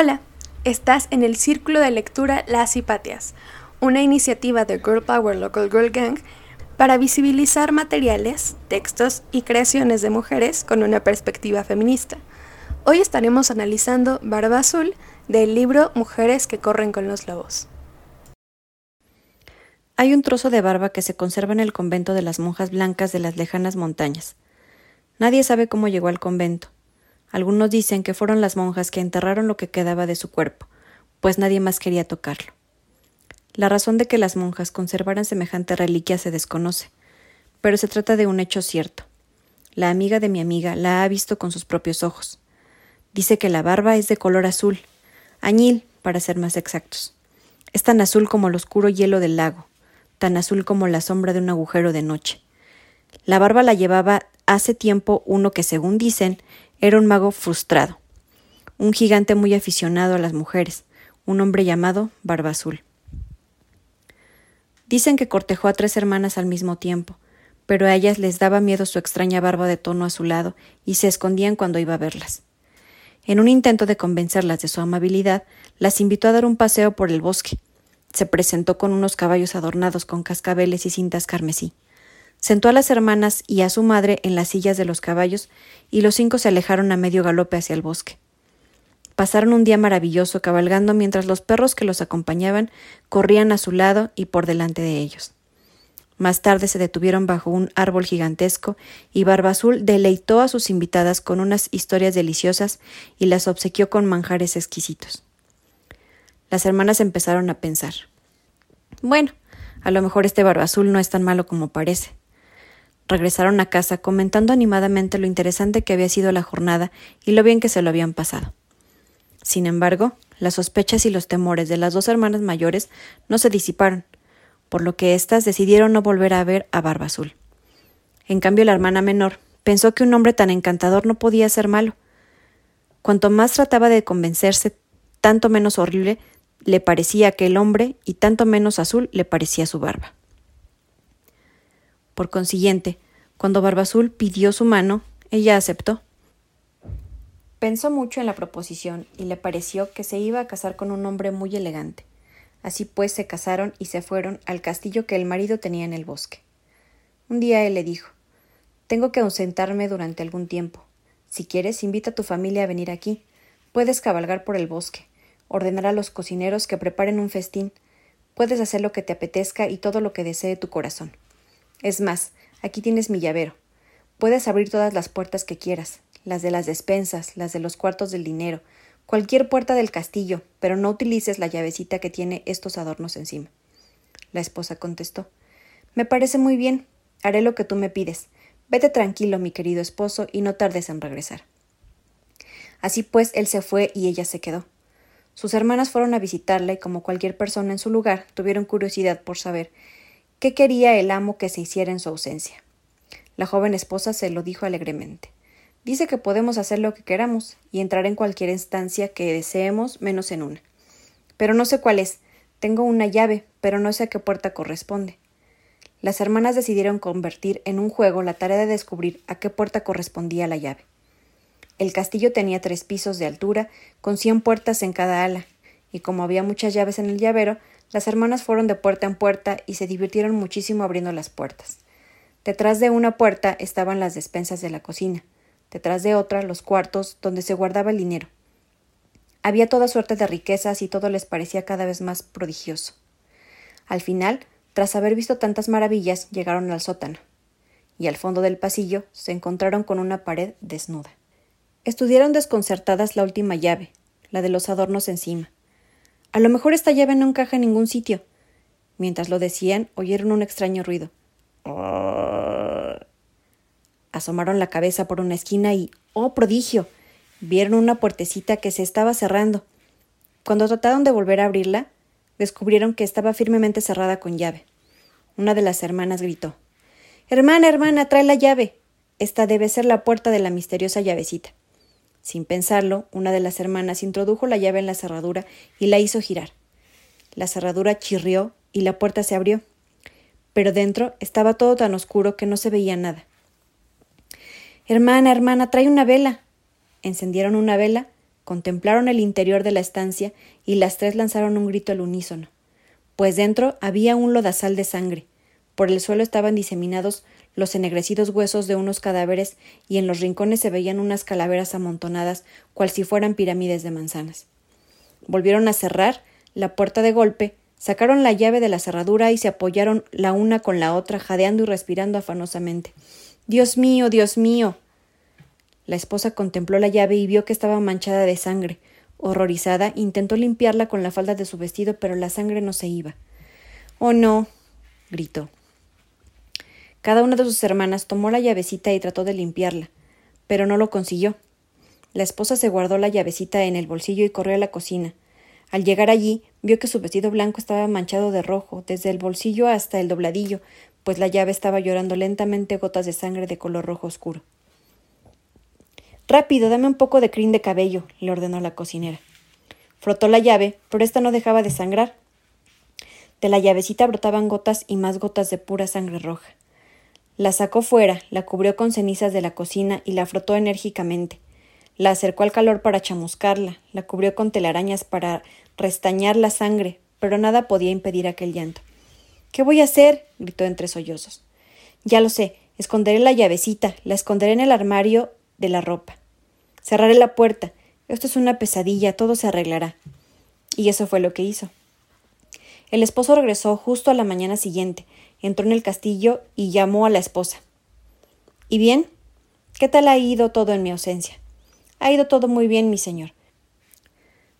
Hola, estás en el Círculo de Lectura Las Hipatias, una iniciativa de Girl Power Local Girl Gang para visibilizar materiales, textos y creaciones de mujeres con una perspectiva feminista. Hoy estaremos analizando Barba Azul del libro Mujeres que corren con los lobos. Hay un trozo de barba que se conserva en el convento de las monjas blancas de las lejanas montañas. Nadie sabe cómo llegó al convento. Algunos dicen que fueron las monjas que enterraron lo que quedaba de su cuerpo, pues nadie más quería tocarlo. La razón de que las monjas conservaran semejante reliquia se desconoce, pero se trata de un hecho cierto. La amiga de mi amiga la ha visto con sus propios ojos. Dice que la barba es de color azul, añil, para ser más exactos. Es tan azul como el oscuro hielo del lago, tan azul como la sombra de un agujero de noche. La barba la llevaba hace tiempo uno que, según dicen, era un mago frustrado, un gigante muy aficionado a las mujeres, un hombre llamado Barba Azul. Dicen que cortejó a tres hermanas al mismo tiempo, pero a ellas les daba miedo su extraña barba de tono azulado y se escondían cuando iba a verlas. En un intento de convencerlas de su amabilidad, las invitó a dar un paseo por el bosque. Se presentó con unos caballos adornados con cascabeles y cintas carmesí. Sentó a las hermanas y a su madre en las sillas de los caballos y los cinco se alejaron a medio galope hacia el bosque. Pasaron un día maravilloso cabalgando mientras los perros que los acompañaban corrían a su lado y por delante de ellos. Más tarde se detuvieron bajo un árbol gigantesco y Barba Azul deleitó a sus invitadas con unas historias deliciosas y las obsequió con manjares exquisitos. Las hermanas empezaron a pensar. Bueno, a lo mejor este Barba Azul no es tan malo como parece. Regresaron a casa comentando animadamente lo interesante que había sido la jornada y lo bien que se lo habían pasado. Sin embargo, las sospechas y los temores de las dos hermanas mayores no se disiparon, por lo que éstas decidieron no volver a ver a Barba Azul. En cambio, la hermana menor pensó que un hombre tan encantador no podía ser malo. Cuanto más trataba de convencerse, tanto menos horrible le parecía aquel hombre y tanto menos azul le parecía su barba. Por consiguiente, cuando Barbazul pidió su mano, ella aceptó. Pensó mucho en la proposición y le pareció que se iba a casar con un hombre muy elegante. Así pues se casaron y se fueron al castillo que el marido tenía en el bosque. Un día él le dijo Tengo que ausentarme durante algún tiempo. Si quieres, invita a tu familia a venir aquí. Puedes cabalgar por el bosque, ordenar a los cocineros que preparen un festín. Puedes hacer lo que te apetezca y todo lo que desee tu corazón. Es más, aquí tienes mi llavero. Puedes abrir todas las puertas que quieras, las de las despensas, las de los cuartos del dinero, cualquier puerta del castillo, pero no utilices la llavecita que tiene estos adornos encima. La esposa contestó Me parece muy bien. Haré lo que tú me pides. Vete tranquilo, mi querido esposo, y no tardes en regresar. Así pues, él se fue y ella se quedó. Sus hermanas fueron a visitarla y, como cualquier persona en su lugar, tuvieron curiosidad por saber ¿Qué quería el amo que se hiciera en su ausencia? La joven esposa se lo dijo alegremente. Dice que podemos hacer lo que queramos y entrar en cualquier instancia que deseemos menos en una. Pero no sé cuál es. Tengo una llave, pero no sé a qué puerta corresponde. Las hermanas decidieron convertir en un juego la tarea de descubrir a qué puerta correspondía la llave. El castillo tenía tres pisos de altura, con cien puertas en cada ala, y como había muchas llaves en el llavero, las hermanas fueron de puerta en puerta y se divirtieron muchísimo abriendo las puertas. Detrás de una puerta estaban las despensas de la cocina, detrás de otra los cuartos donde se guardaba el dinero. Había toda suerte de riquezas y todo les parecía cada vez más prodigioso. Al final, tras haber visto tantas maravillas, llegaron al sótano, y al fondo del pasillo se encontraron con una pared desnuda. Estudiaron desconcertadas la última llave, la de los adornos encima. A lo mejor esta llave no encaja en ningún sitio. Mientras lo decían, oyeron un extraño ruido. Asomaron la cabeza por una esquina y, ¡oh prodigio! vieron una puertecita que se estaba cerrando. Cuando trataron de volver a abrirla, descubrieron que estaba firmemente cerrada con llave. Una de las hermanas gritó Hermana, hermana, trae la llave. Esta debe ser la puerta de la misteriosa llavecita. Sin pensarlo, una de las hermanas introdujo la llave en la cerradura y la hizo girar. La cerradura chirrió y la puerta se abrió. Pero dentro estaba todo tan oscuro que no se veía nada. Hermana, hermana, trae una vela. Encendieron una vela, contemplaron el interior de la estancia y las tres lanzaron un grito al unísono, pues dentro había un lodazal de sangre. Por el suelo estaban diseminados los ennegrecidos huesos de unos cadáveres y en los rincones se veían unas calaveras amontonadas cual si fueran pirámides de manzanas. Volvieron a cerrar la puerta de golpe, sacaron la llave de la cerradura y se apoyaron la una con la otra, jadeando y respirando afanosamente. Dios mío, Dios mío. La esposa contempló la llave y vio que estaba manchada de sangre. Horrorizada, intentó limpiarla con la falda de su vestido, pero la sangre no se iba. Oh no. gritó. Cada una de sus hermanas tomó la llavecita y trató de limpiarla, pero no lo consiguió. La esposa se guardó la llavecita en el bolsillo y corrió a la cocina. Al llegar allí, vio que su vestido blanco estaba manchado de rojo, desde el bolsillo hasta el dobladillo, pues la llave estaba llorando lentamente gotas de sangre de color rojo oscuro. Rápido, dame un poco de crin de cabello, le ordenó la cocinera. Frotó la llave, pero ésta no dejaba de sangrar. De la llavecita brotaban gotas y más gotas de pura sangre roja. La sacó fuera, la cubrió con cenizas de la cocina y la frotó enérgicamente. La acercó al calor para chamuscarla, la cubrió con telarañas para restañar la sangre, pero nada podía impedir aquel llanto. ¿Qué voy a hacer? gritó entre sollozos. Ya lo sé, esconderé la llavecita, la esconderé en el armario de la ropa. Cerraré la puerta. Esto es una pesadilla, todo se arreglará. Y eso fue lo que hizo. El esposo regresó justo a la mañana siguiente, entró en el castillo y llamó a la esposa. ¿Y bien? ¿Qué tal ha ido todo en mi ausencia? Ha ido todo muy bien, mi señor.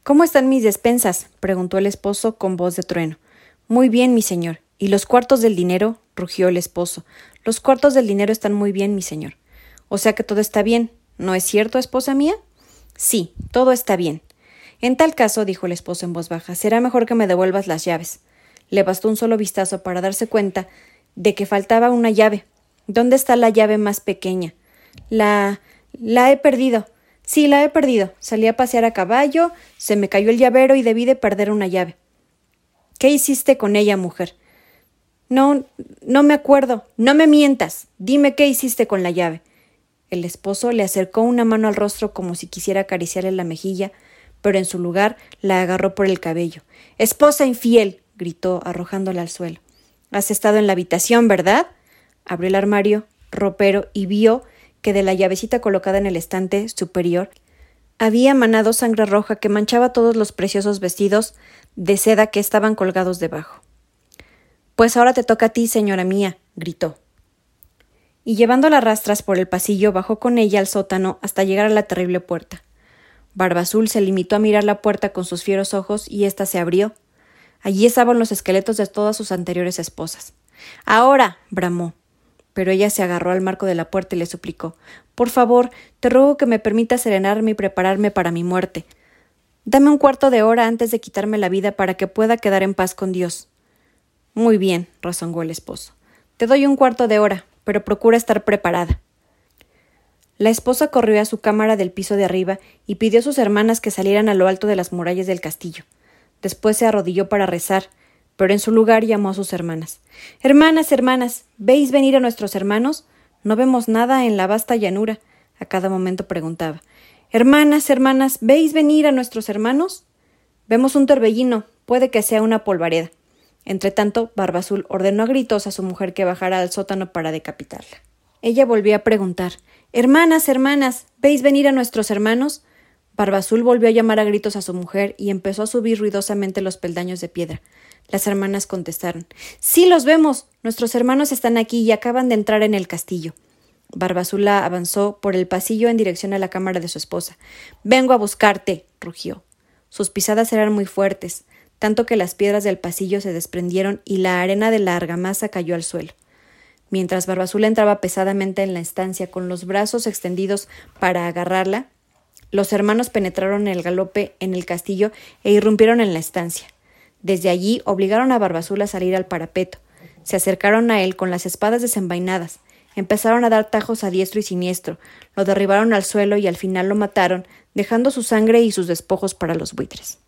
¿Cómo están mis despensas? preguntó el esposo con voz de trueno. Muy bien, mi señor. ¿Y los cuartos del dinero? rugió el esposo. Los cuartos del dinero están muy bien, mi señor. O sea que todo está bien. ¿No es cierto, esposa mía? Sí, todo está bien. En tal caso, dijo el esposo en voz baja, será mejor que me devuelvas las llaves. Le bastó un solo vistazo para darse cuenta de que faltaba una llave. ¿Dónde está la llave más pequeña? La. la he perdido. Sí, la he perdido. Salí a pasear a caballo, se me cayó el llavero y debí de perder una llave. ¿Qué hiciste con ella, mujer? No, no me acuerdo. No me mientas. Dime qué hiciste con la llave. El esposo le acercó una mano al rostro como si quisiera acariciarle la mejilla, pero en su lugar la agarró por el cabello. Esposa infiel. Gritó, arrojándola al suelo. Has estado en la habitación, ¿verdad? Abrió el armario, ropero, y vio que de la llavecita colocada en el estante superior había manado sangre roja que manchaba todos los preciosos vestidos de seda que estaban colgados debajo. Pues ahora te toca a ti, señora mía, gritó. Y llevándola rastras por el pasillo, bajó con ella al sótano hasta llegar a la terrible puerta. Barba Azul se limitó a mirar la puerta con sus fieros ojos y ésta se abrió. Allí estaban los esqueletos de todas sus anteriores esposas. Ahora. bramó. Pero ella se agarró al marco de la puerta y le suplicó Por favor, te ruego que me permita serenarme y prepararme para mi muerte. Dame un cuarto de hora antes de quitarme la vida para que pueda quedar en paz con Dios. Muy bien, rezongó el esposo. Te doy un cuarto de hora, pero procura estar preparada. La esposa corrió a su cámara del piso de arriba y pidió a sus hermanas que salieran a lo alto de las murallas del castillo. Después se arrodilló para rezar, pero en su lugar llamó a sus hermanas. Hermanas, hermanas, ¿veis venir a nuestros hermanos? No vemos nada en la vasta llanura. A cada momento preguntaba. Hermanas, hermanas, ¿veis venir a nuestros hermanos? Vemos un torbellino, puede que sea una polvareda. Entretanto, Barba Azul ordenó a gritos a su mujer que bajara al sótano para decapitarla. Ella volvió a preguntar Hermanas, hermanas, ¿veis venir a nuestros hermanos? Barba Azul volvió a llamar a gritos a su mujer y empezó a subir ruidosamente los peldaños de piedra. Las hermanas contestaron Sí los vemos. Nuestros hermanos están aquí y acaban de entrar en el castillo. Barbazula avanzó por el pasillo en dirección a la cámara de su esposa. Vengo a buscarte. rugió. Sus pisadas eran muy fuertes tanto que las piedras del pasillo se desprendieron y la arena de la argamasa cayó al suelo. Mientras Barbazul entraba pesadamente en la estancia con los brazos extendidos para agarrarla, los hermanos penetraron el galope en el castillo e irrumpieron en la estancia. Desde allí obligaron a Barbazul a salir al parapeto. Se acercaron a él con las espadas desenvainadas, empezaron a dar tajos a diestro y siniestro, lo derribaron al suelo y al final lo mataron, dejando su sangre y sus despojos para los buitres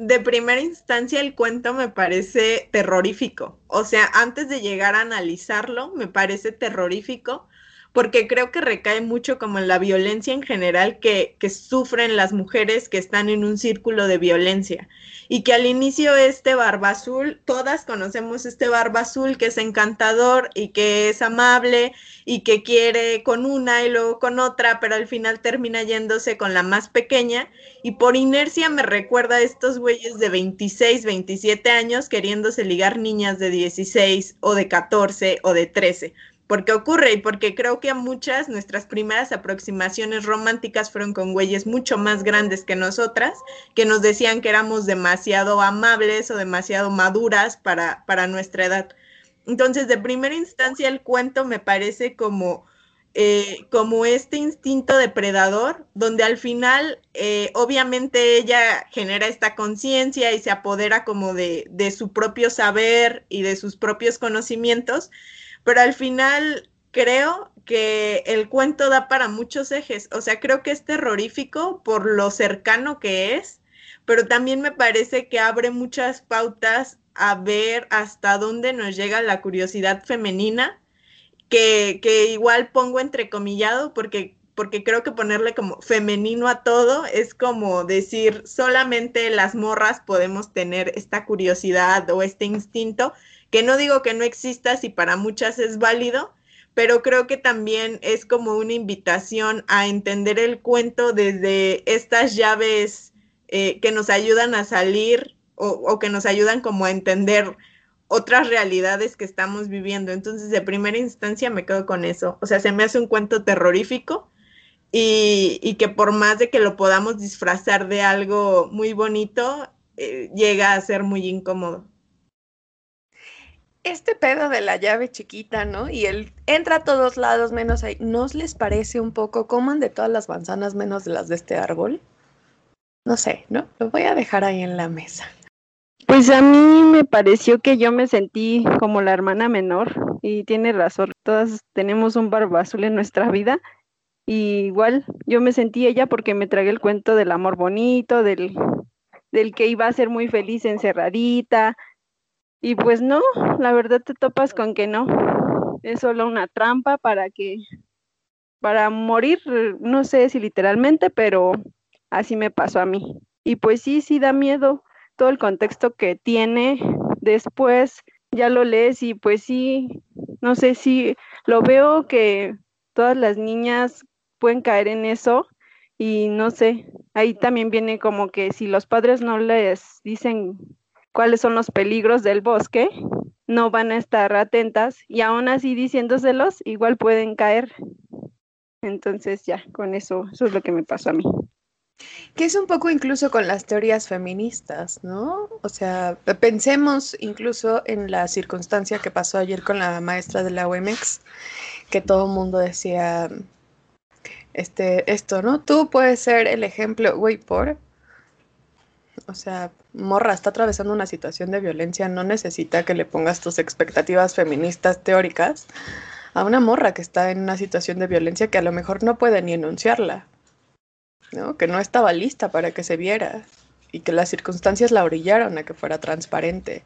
de primera instancia el cuento me parece terrorífico. O sea, antes de llegar a analizarlo, me parece terrorífico porque creo que recae mucho como en la violencia en general que, que sufren las mujeres que están en un círculo de violencia. Y que al inicio este barba azul, todas conocemos este barba azul que es encantador y que es amable y que quiere con una y luego con otra, pero al final termina yéndose con la más pequeña. Y por inercia me recuerda a estos güeyes de 26, 27 años queriéndose ligar niñas de 16 o de 14 o de 13 porque ocurre y porque creo que muchas nuestras primeras aproximaciones románticas fueron con güeyes mucho más grandes que nosotras, que nos decían que éramos demasiado amables o demasiado maduras para, para nuestra edad. Entonces, de primera instancia, el cuento me parece como, eh, como este instinto depredador, donde al final, eh, obviamente, ella genera esta conciencia y se apodera como de, de su propio saber y de sus propios conocimientos, pero al final creo que el cuento da para muchos ejes. O sea, creo que es terrorífico por lo cercano que es, pero también me parece que abre muchas pautas a ver hasta dónde nos llega la curiosidad femenina, que, que igual pongo entrecomillado porque porque creo que ponerle como femenino a todo es como decir solamente las morras podemos tener esta curiosidad o este instinto, que no digo que no exista si para muchas es válido, pero creo que también es como una invitación a entender el cuento desde estas llaves eh, que nos ayudan a salir o, que nos ayudan como a entender otras realidades que estamos viviendo. Entonces, de primera instancia me quedo con eso. O sea, se me hace un cuento terrorífico y, y que por más de que lo podamos disfrazar de algo muy bonito, eh, llega a ser muy incómodo este pedo de la llave chiquita, ¿no? Y él entra a todos lados menos ahí. ¿No les parece un poco coman de todas las manzanas menos de las de este árbol? No sé, ¿no? Lo voy a dejar ahí en la mesa. Pues a mí me pareció que yo me sentí como la hermana menor y tiene razón, todas tenemos un barba azul en nuestra vida y igual yo me sentí ella porque me tragué el cuento del amor bonito, del, del que iba a ser muy feliz encerradita, y pues no, la verdad te topas con que no. Es solo una trampa para que, para morir, no sé si literalmente, pero así me pasó a mí. Y pues sí, sí da miedo todo el contexto que tiene. Después ya lo lees y pues sí, no sé si lo veo que todas las niñas pueden caer en eso y no sé, ahí también viene como que si los padres no les dicen cuáles son los peligros del bosque, no van a estar atentas y aún así diciéndoselos, igual pueden caer. Entonces ya, con eso, eso es lo que me pasó a mí. Que es un poco incluso con las teorías feministas, ¿no? O sea, pensemos incluso en la circunstancia que pasó ayer con la maestra de la UMX, que todo el mundo decía, este, esto, ¿no? Tú puedes ser el ejemplo, güey, por, o sea, morra, está atravesando una situación de violencia, no necesita que le pongas tus expectativas feministas teóricas a una morra que está en una situación de violencia que a lo mejor no puede ni enunciarla, ¿no? que no estaba lista para que se viera y que las circunstancias la orillaron a que fuera transparente.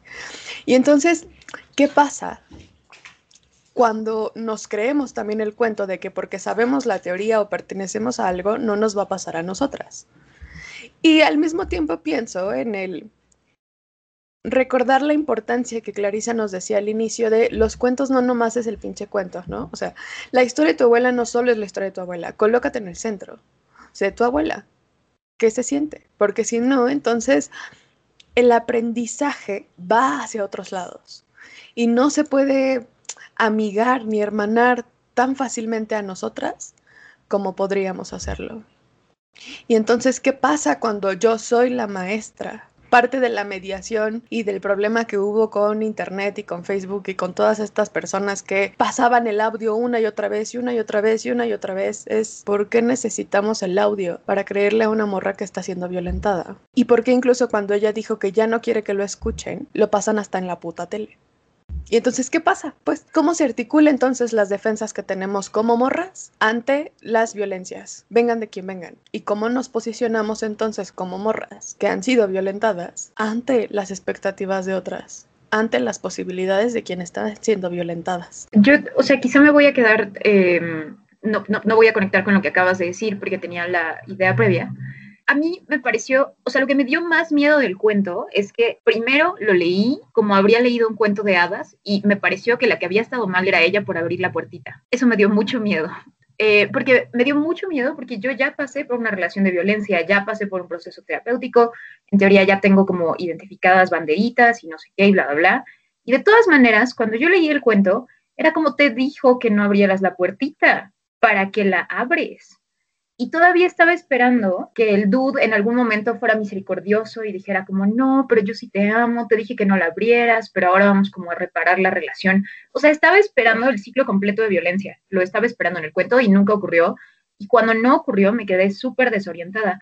Y entonces, ¿qué pasa? Cuando nos creemos también el cuento de que porque sabemos la teoría o pertenecemos a algo, no nos va a pasar a nosotras. Y al mismo tiempo pienso en el recordar la importancia que Clarisa nos decía al inicio de los cuentos no nomás es el pinche cuento, ¿no? O sea, la historia de tu abuela no solo es la historia de tu abuela, colócate en el centro. O sea, tu abuela, ¿qué se siente? Porque si no, entonces el aprendizaje va hacia otros lados y no se puede amigar ni hermanar tan fácilmente a nosotras como podríamos hacerlo. Y entonces, ¿qué pasa cuando yo soy la maestra? Parte de la mediación y del problema que hubo con Internet y con Facebook y con todas estas personas que pasaban el audio una y otra vez y una y otra vez y una y otra vez es ¿por qué necesitamos el audio para creerle a una morra que está siendo violentada? Y por qué incluso cuando ella dijo que ya no quiere que lo escuchen, lo pasan hasta en la puta tele. Y entonces, ¿qué pasa? Pues, ¿cómo se articula entonces las defensas que tenemos como morras ante las violencias? Vengan de quien vengan. ¿Y cómo nos posicionamos entonces como morras que han sido violentadas ante las expectativas de otras? ante las posibilidades de quien está siendo violentadas. Yo, o sea, quizá me voy a quedar, em, no, no, no voy a conectar con lo que acabas de decir porque tenía la idea previa. A mí me pareció, o sea, lo que me dio más miedo del cuento es que primero lo leí como habría leído un cuento de hadas y me pareció que la que había estado mal era ella por abrir la puertita. Eso me dio mucho miedo. Eh, porque me dio mucho miedo porque yo ya pasé por una relación de violencia, ya pasé por un proceso terapéutico, en teoría ya tengo como identificadas banderitas y no sé qué y bla, bla, bla. Y de todas maneras, cuando yo leí el cuento, era como te dijo que no abrieras la puertita, para que la abres. Y todavía estaba esperando que el dude en algún momento fuera misericordioso y dijera como, no, pero yo sí te amo, te dije que no la abrieras, pero ahora vamos como a reparar la relación. O sea, estaba esperando el ciclo completo de violencia, lo estaba esperando en el cuento y nunca ocurrió. Y cuando no ocurrió, me quedé súper desorientada.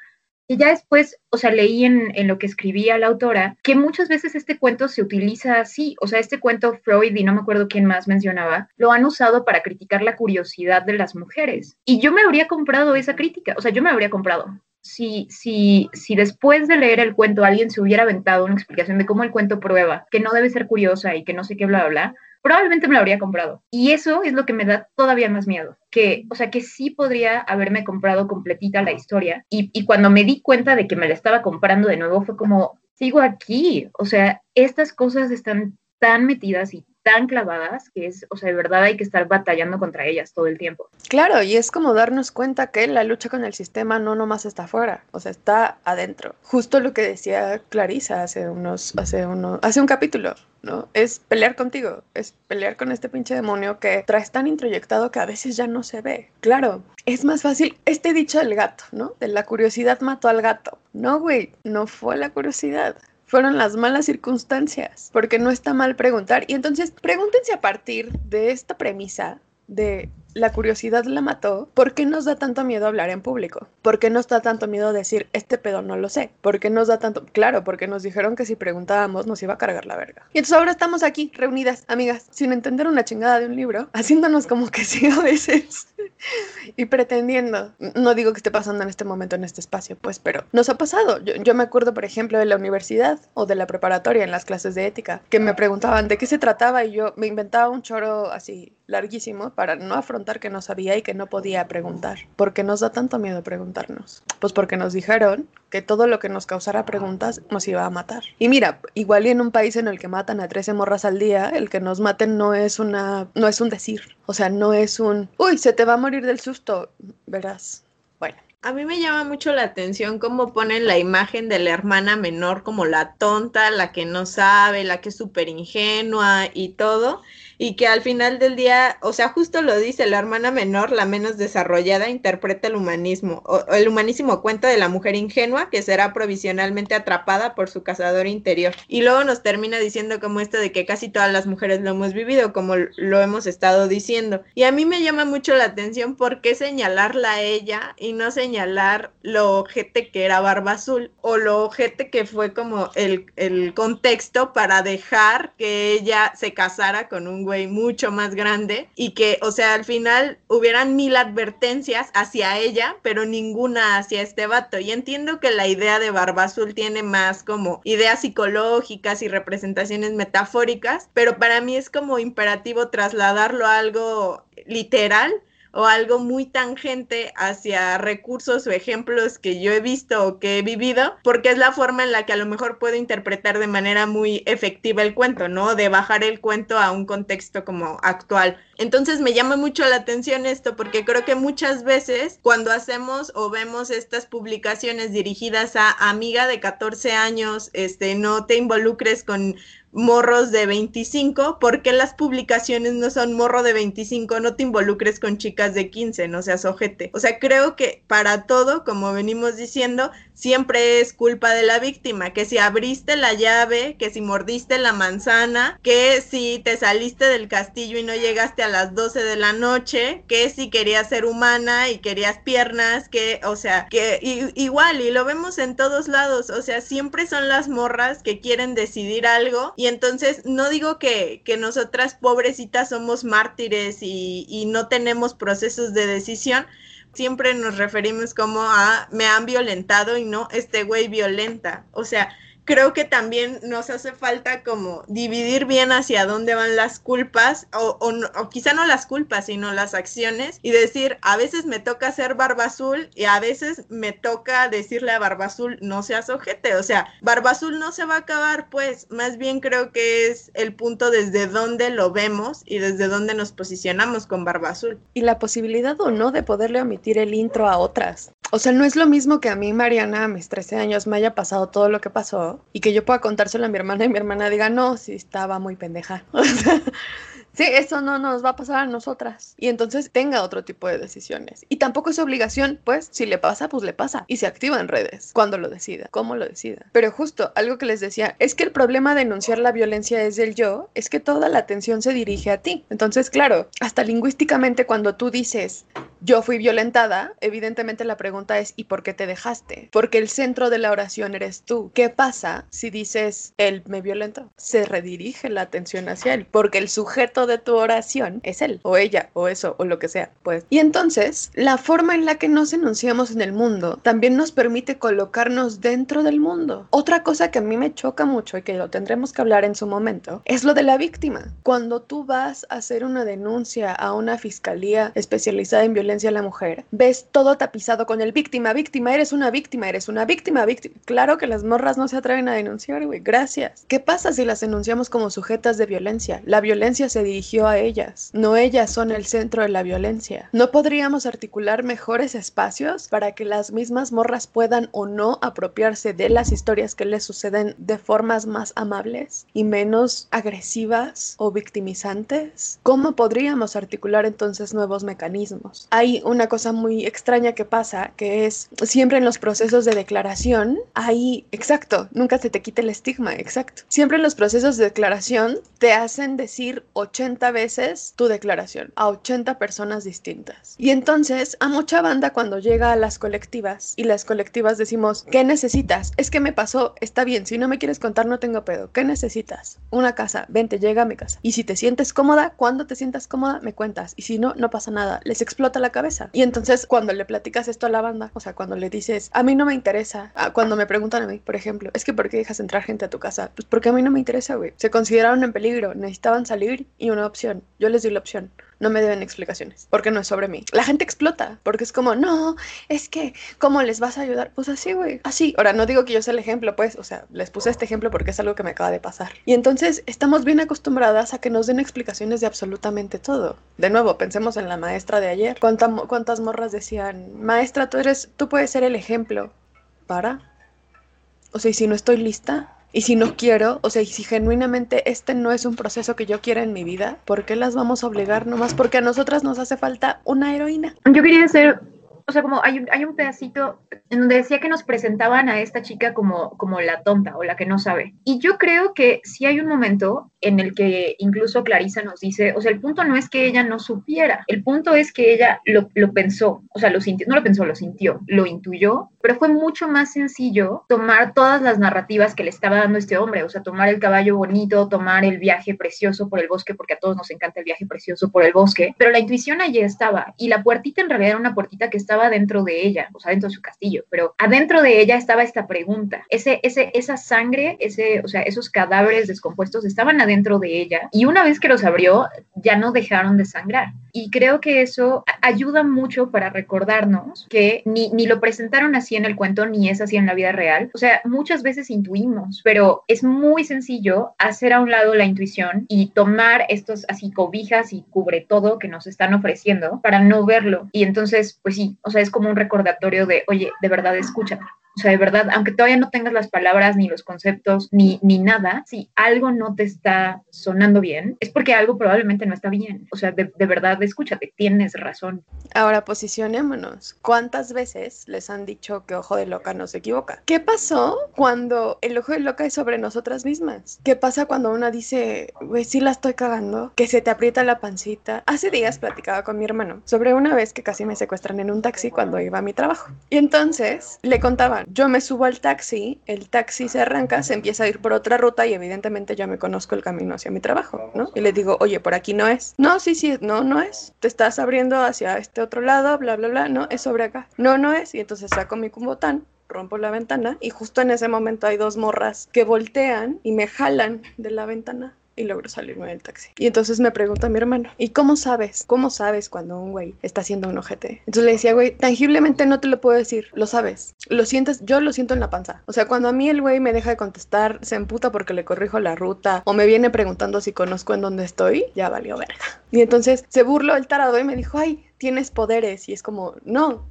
Y ya después, o sea, leí en, en, lo que escribía la autora que muchas veces este cuento se utiliza así, o sea, este cuento Freud y no me acuerdo quién más mencionaba, lo han usado para criticar la curiosidad de las mujeres. Y yo me habría comprado esa crítica, o sea, yo me habría comprado. Si, si, si después de leer el cuento alguien se hubiera aventado una explicación de cómo el cuento prueba que no debe ser curiosa y que no sé qué, bla, bla, bla, probablemente me lo habría comprado. Y eso es lo que me da todavía más miedo, que, o sea, que sí podría haberme comprado completita la historia. Y, y cuando me di cuenta de que me la estaba comprando de nuevo, fue como, sigo aquí. O sea, estas cosas están tan metidas y tan clavadas que es, o sea, de verdad hay que estar batallando contra ellas todo el tiempo. Claro, y es como darnos cuenta que la lucha con el sistema no nomás está afuera, o sea, está adentro. Justo lo que decía Clarisa hace unos, hace uno, hace un capítulo, ¿no? Es pelear contigo, es pelear con este pinche demonio que traes tan introyectado que a veces ya no se ve. Claro, es más fácil este dicho del gato, ¿no? De la curiosidad mató al gato. No, güey, no fue la curiosidad fueron las malas circunstancias, porque no está mal preguntar. Y entonces pregúntense a partir de esta premisa de la curiosidad la mató, ¿por qué nos da tanto miedo hablar en público? ¿Por qué nos da tanto miedo decir, este pedo no lo sé? ¿Por qué nos da tanto? Claro, porque nos dijeron que si preguntábamos nos iba a cargar la verga. Y entonces ahora estamos aquí, reunidas, amigas, sin entender una chingada de un libro, haciéndonos como que sí a veces y pretendiendo. No digo que esté pasando en este momento, en este espacio, pues, pero nos ha pasado. Yo, yo me acuerdo, por ejemplo, de la universidad o de la preparatoria en las clases de ética, que me preguntaban de qué se trataba y yo me inventaba un choro así larguísimo para no afrontar que no sabía y que no podía preguntar. ¿Por qué nos da tanto miedo preguntarnos? Pues porque nos dijeron que todo lo que nos causara preguntas nos iba a matar. Y mira, igual y en un país en el que matan a 13 morras al día, el que nos maten no es una no es un decir, o sea, no es un, uy, se te va a morir del susto, verás. Bueno, a mí me llama mucho la atención cómo ponen la imagen de la hermana menor como la tonta, la que no sabe, la que es súper ingenua y todo y que al final del día, o sea, justo lo dice, la hermana menor, la menos desarrollada, interpreta el humanismo, o, el humanísimo cuento de la mujer ingenua que será provisionalmente atrapada por su cazador interior. Y luego nos termina diciendo como esto de que casi todas las mujeres lo hemos vivido, como lo hemos estado diciendo. Y a mí me llama mucho la atención por qué señalarla a ella y no señalar lo ojete que era Barba Azul o lo ojete que fue como el, el contexto para dejar que ella se casara con un güey mucho más grande y que, o sea, al final hubieran mil advertencias hacia ella, pero ninguna hacia este vato. Y entiendo que la idea de Barba Azul tiene más como ideas psicológicas y representaciones metafóricas, pero para mí es como imperativo trasladarlo a algo literal o algo muy tangente hacia recursos o ejemplos que yo he visto o que he vivido, porque es la forma en la que a lo mejor puedo interpretar de manera muy efectiva el cuento, ¿no? De bajar el cuento a un contexto como actual. Entonces me llama mucho la atención esto porque creo que muchas veces cuando hacemos o vemos estas publicaciones dirigidas a amiga de 14 años, este, no te involucres con morros de 25, porque las publicaciones no son morro de 25, no te involucres con chicas de 15, no seas ojete. O sea, creo que para todo, como venimos diciendo, siempre es culpa de la víctima, que si abriste la llave, que si mordiste la manzana, que si te saliste del castillo y no llegaste a las 12 de la noche, que si querías ser humana y querías piernas, que, o sea, que igual, y lo vemos en todos lados, o sea, siempre son las morras que quieren decidir algo y entonces no digo que, que nosotras pobrecitas somos mártires y, y no tenemos procesos de decisión, siempre nos referimos como a me han violentado y no este güey violenta. O sea, creo que también nos hace falta como dividir bien hacia dónde van las culpas, o, o, quizá no las culpas, sino las acciones, y decir, a veces me toca ser barba azul y a veces me toca decirle a barba azul, no seas ojete, o sea, barba azul no se va a acabar, pues más bien creo que es el punto desde donde lo vemos y desde donde nos posicionamos con barba azul. Y la posibilidad o no de poderle omitir el intro a otras. O sea, no es lo mismo que a mí, Mariana, a mis 13 años, me haya pasado todo lo que pasó y que yo pueda contárselo a mi hermana y mi hermana diga, no, sí, estaba muy pendeja. Sí, eso no nos va a pasar a nosotras. Y entonces tenga otro tipo de decisiones. Y tampoco es obligación, pues, si le pasa, pues le pasa. Y se activa en redes, cuando lo decida, cómo lo decida. Pero justo, algo que les decía, es que el problema de enunciar la violencia es del yo, es que toda la atención se dirige a ti. Entonces, claro, hasta lingüísticamente cuando tú dices, yo fui violentada, evidentemente la pregunta es ¿y por qué te dejaste? Porque el centro de la oración eres tú. ¿Qué pasa si dices él me violentó? Se redirige la atención hacia él, porque el sujeto de tu oración es él, o ella, o eso, o lo que sea, pues. Y entonces, la forma en la que nos enunciamos en el mundo también nos permite colocarnos dentro del mundo. Otra cosa que a mí me choca mucho y que lo tendremos que hablar en su momento es lo de la víctima. Cuando tú vas a hacer una denuncia a una fiscalía especializada en violencia, a la mujer, ves todo tapizado con el víctima, víctima, eres una víctima, eres una víctima, víctima. Claro que las morras no se atreven a denunciar, güey, gracias. ¿Qué pasa si las denunciamos como sujetas de violencia? La violencia se dirigió a ellas, no ellas son el centro de la violencia. ¿No podríamos articular mejores espacios para que las mismas morras puedan o no apropiarse de las historias que les suceden de formas más amables y menos agresivas o victimizantes? ¿Cómo podríamos articular entonces nuevos mecanismos? hay una cosa muy extraña que pasa, que es siempre en los procesos de declaración, hay, exacto, nunca se te quita el estigma, exacto. Siempre en los procesos de declaración te hacen decir 80 veces tu declaración a 80 personas distintas. Y entonces a mucha banda cuando llega a las colectivas y las colectivas decimos, ¿qué necesitas? Es que me pasó, está bien, si no me quieres contar no tengo pedo. ¿Qué necesitas? Una casa, vente, llega a mi casa. Y si te sientes cómoda, cuando te sientas cómoda, me cuentas. Y si no, no pasa nada. Les explota la cabeza. Y entonces cuando le platicas esto a la banda, o sea, cuando le dices, a mí no me interesa, ah, cuando me preguntan a mí, por ejemplo, es que ¿por qué dejas entrar gente a tu casa? Pues porque a mí no me interesa, güey. Se consideraron en peligro, necesitaban salir y una opción. Yo les di la opción no me deben explicaciones, porque no es sobre mí. La gente explota, porque es como, no, es que, ¿cómo les vas a ayudar? Pues así, güey, así. Ahora, no digo que yo sea el ejemplo, pues, o sea, les puse este ejemplo porque es algo que me acaba de pasar. Y entonces estamos bien acostumbradas a que nos den explicaciones de absolutamente todo. De nuevo, pensemos en la maestra de ayer. ¿Cuántas morras decían, maestra, tú eres, tú puedes ser el ejemplo para? O sea, y si no estoy lista, y si no quiero, o sea, y si genuinamente este no es un proceso que yo quiera en mi vida, ¿por qué las vamos a obligar nomás? Porque a nosotras nos hace falta una heroína. Yo quería hacer o sea, como hay hay un pedacito en donde decía que nos presentaban a esta chica como, como la tonta o la que no sabe. Y yo creo que sí hay un momento en el que incluso Clarisa nos dice, o sea, el punto no es que ella no supiera, el punto es que ella lo, lo pensó, o sea, lo sintió, no lo pensó, lo sintió, lo intuyó, pero fue mucho más sencillo tomar todas las narrativas que le estaba dando este hombre, o sea, tomar el caballo bonito, tomar el viaje precioso por el bosque, porque a todos nos encanta el viaje precioso por el bosque, pero la intuición allí estaba y la puertita en realidad era una puertita que estaba dentro de ella, o sea, dentro de su castillo, pero adentro de ella estaba esta pregunta. Ese, ese, esa sangre, ese, o sea, esos cadáveres descompuestos estaban adentro de ella y una vez que los abrió, ya no dejaron de sangrar. Y creo que eso ayuda mucho para recordarnos que ni, ni lo presentaron así en el cuento, ni es así en la vida real. O sea, muchas veces intuimos, pero es muy sencillo hacer a un lado la intuición y tomar estos así cobijas y cubre todo que nos están ofreciendo para no verlo. Y entonces, pues sí, o sea, es como un recordatorio de, oye, de verdad escúchame. O sea, de verdad, aunque todavía no tengas las palabras, ni los conceptos, ni, ni nada, si algo no te está sonando bien, es porque algo probablemente no está bien. O sea, de, de verdad, escúchate, tienes razón. Ahora posicionémonos. ¿Cuántas veces les han dicho que ojo de loca no se equivoca? ¿Qué pasó cuando el ojo de loca es sobre nosotras mismas? ¿Qué pasa cuando una dice, güey, sí la estoy cagando? Que se te aprieta la pancita. Hace días platicaba con mi hermano sobre una vez que casi me secuestran en un taxi cuando iba a mi trabajo. Y entonces le contaba yo me subo al taxi, el taxi se arranca, se empieza a ir por otra ruta y evidentemente ya me conozco el camino hacia mi trabajo, ¿no? Y le digo, oye, por aquí no es. No, sí, sí, no, no es. Te estás abriendo hacia este otro lado, bla, bla, bla. No, es sobre acá. No, no es. Y entonces saco mi cumbotán, rompo la ventana y justo en ese momento hay dos morras que voltean y me jalan de la ventana y logro salirme del taxi. Y entonces me pregunta mi hermano, ¿y cómo sabes? ¿Cómo sabes cuando un güey está haciendo un ojete? Entonces le decía, güey, tangiblemente no te lo puedo decir, lo sabes, lo sientes, yo lo siento en la panza. O sea, cuando a mí el güey me deja de contestar, se emputa porque le corrijo la ruta o me viene preguntando si conozco en dónde estoy, ya valió verga. Y entonces se burló el tarado y me dijo, ay, tienes poderes. Y es como, no,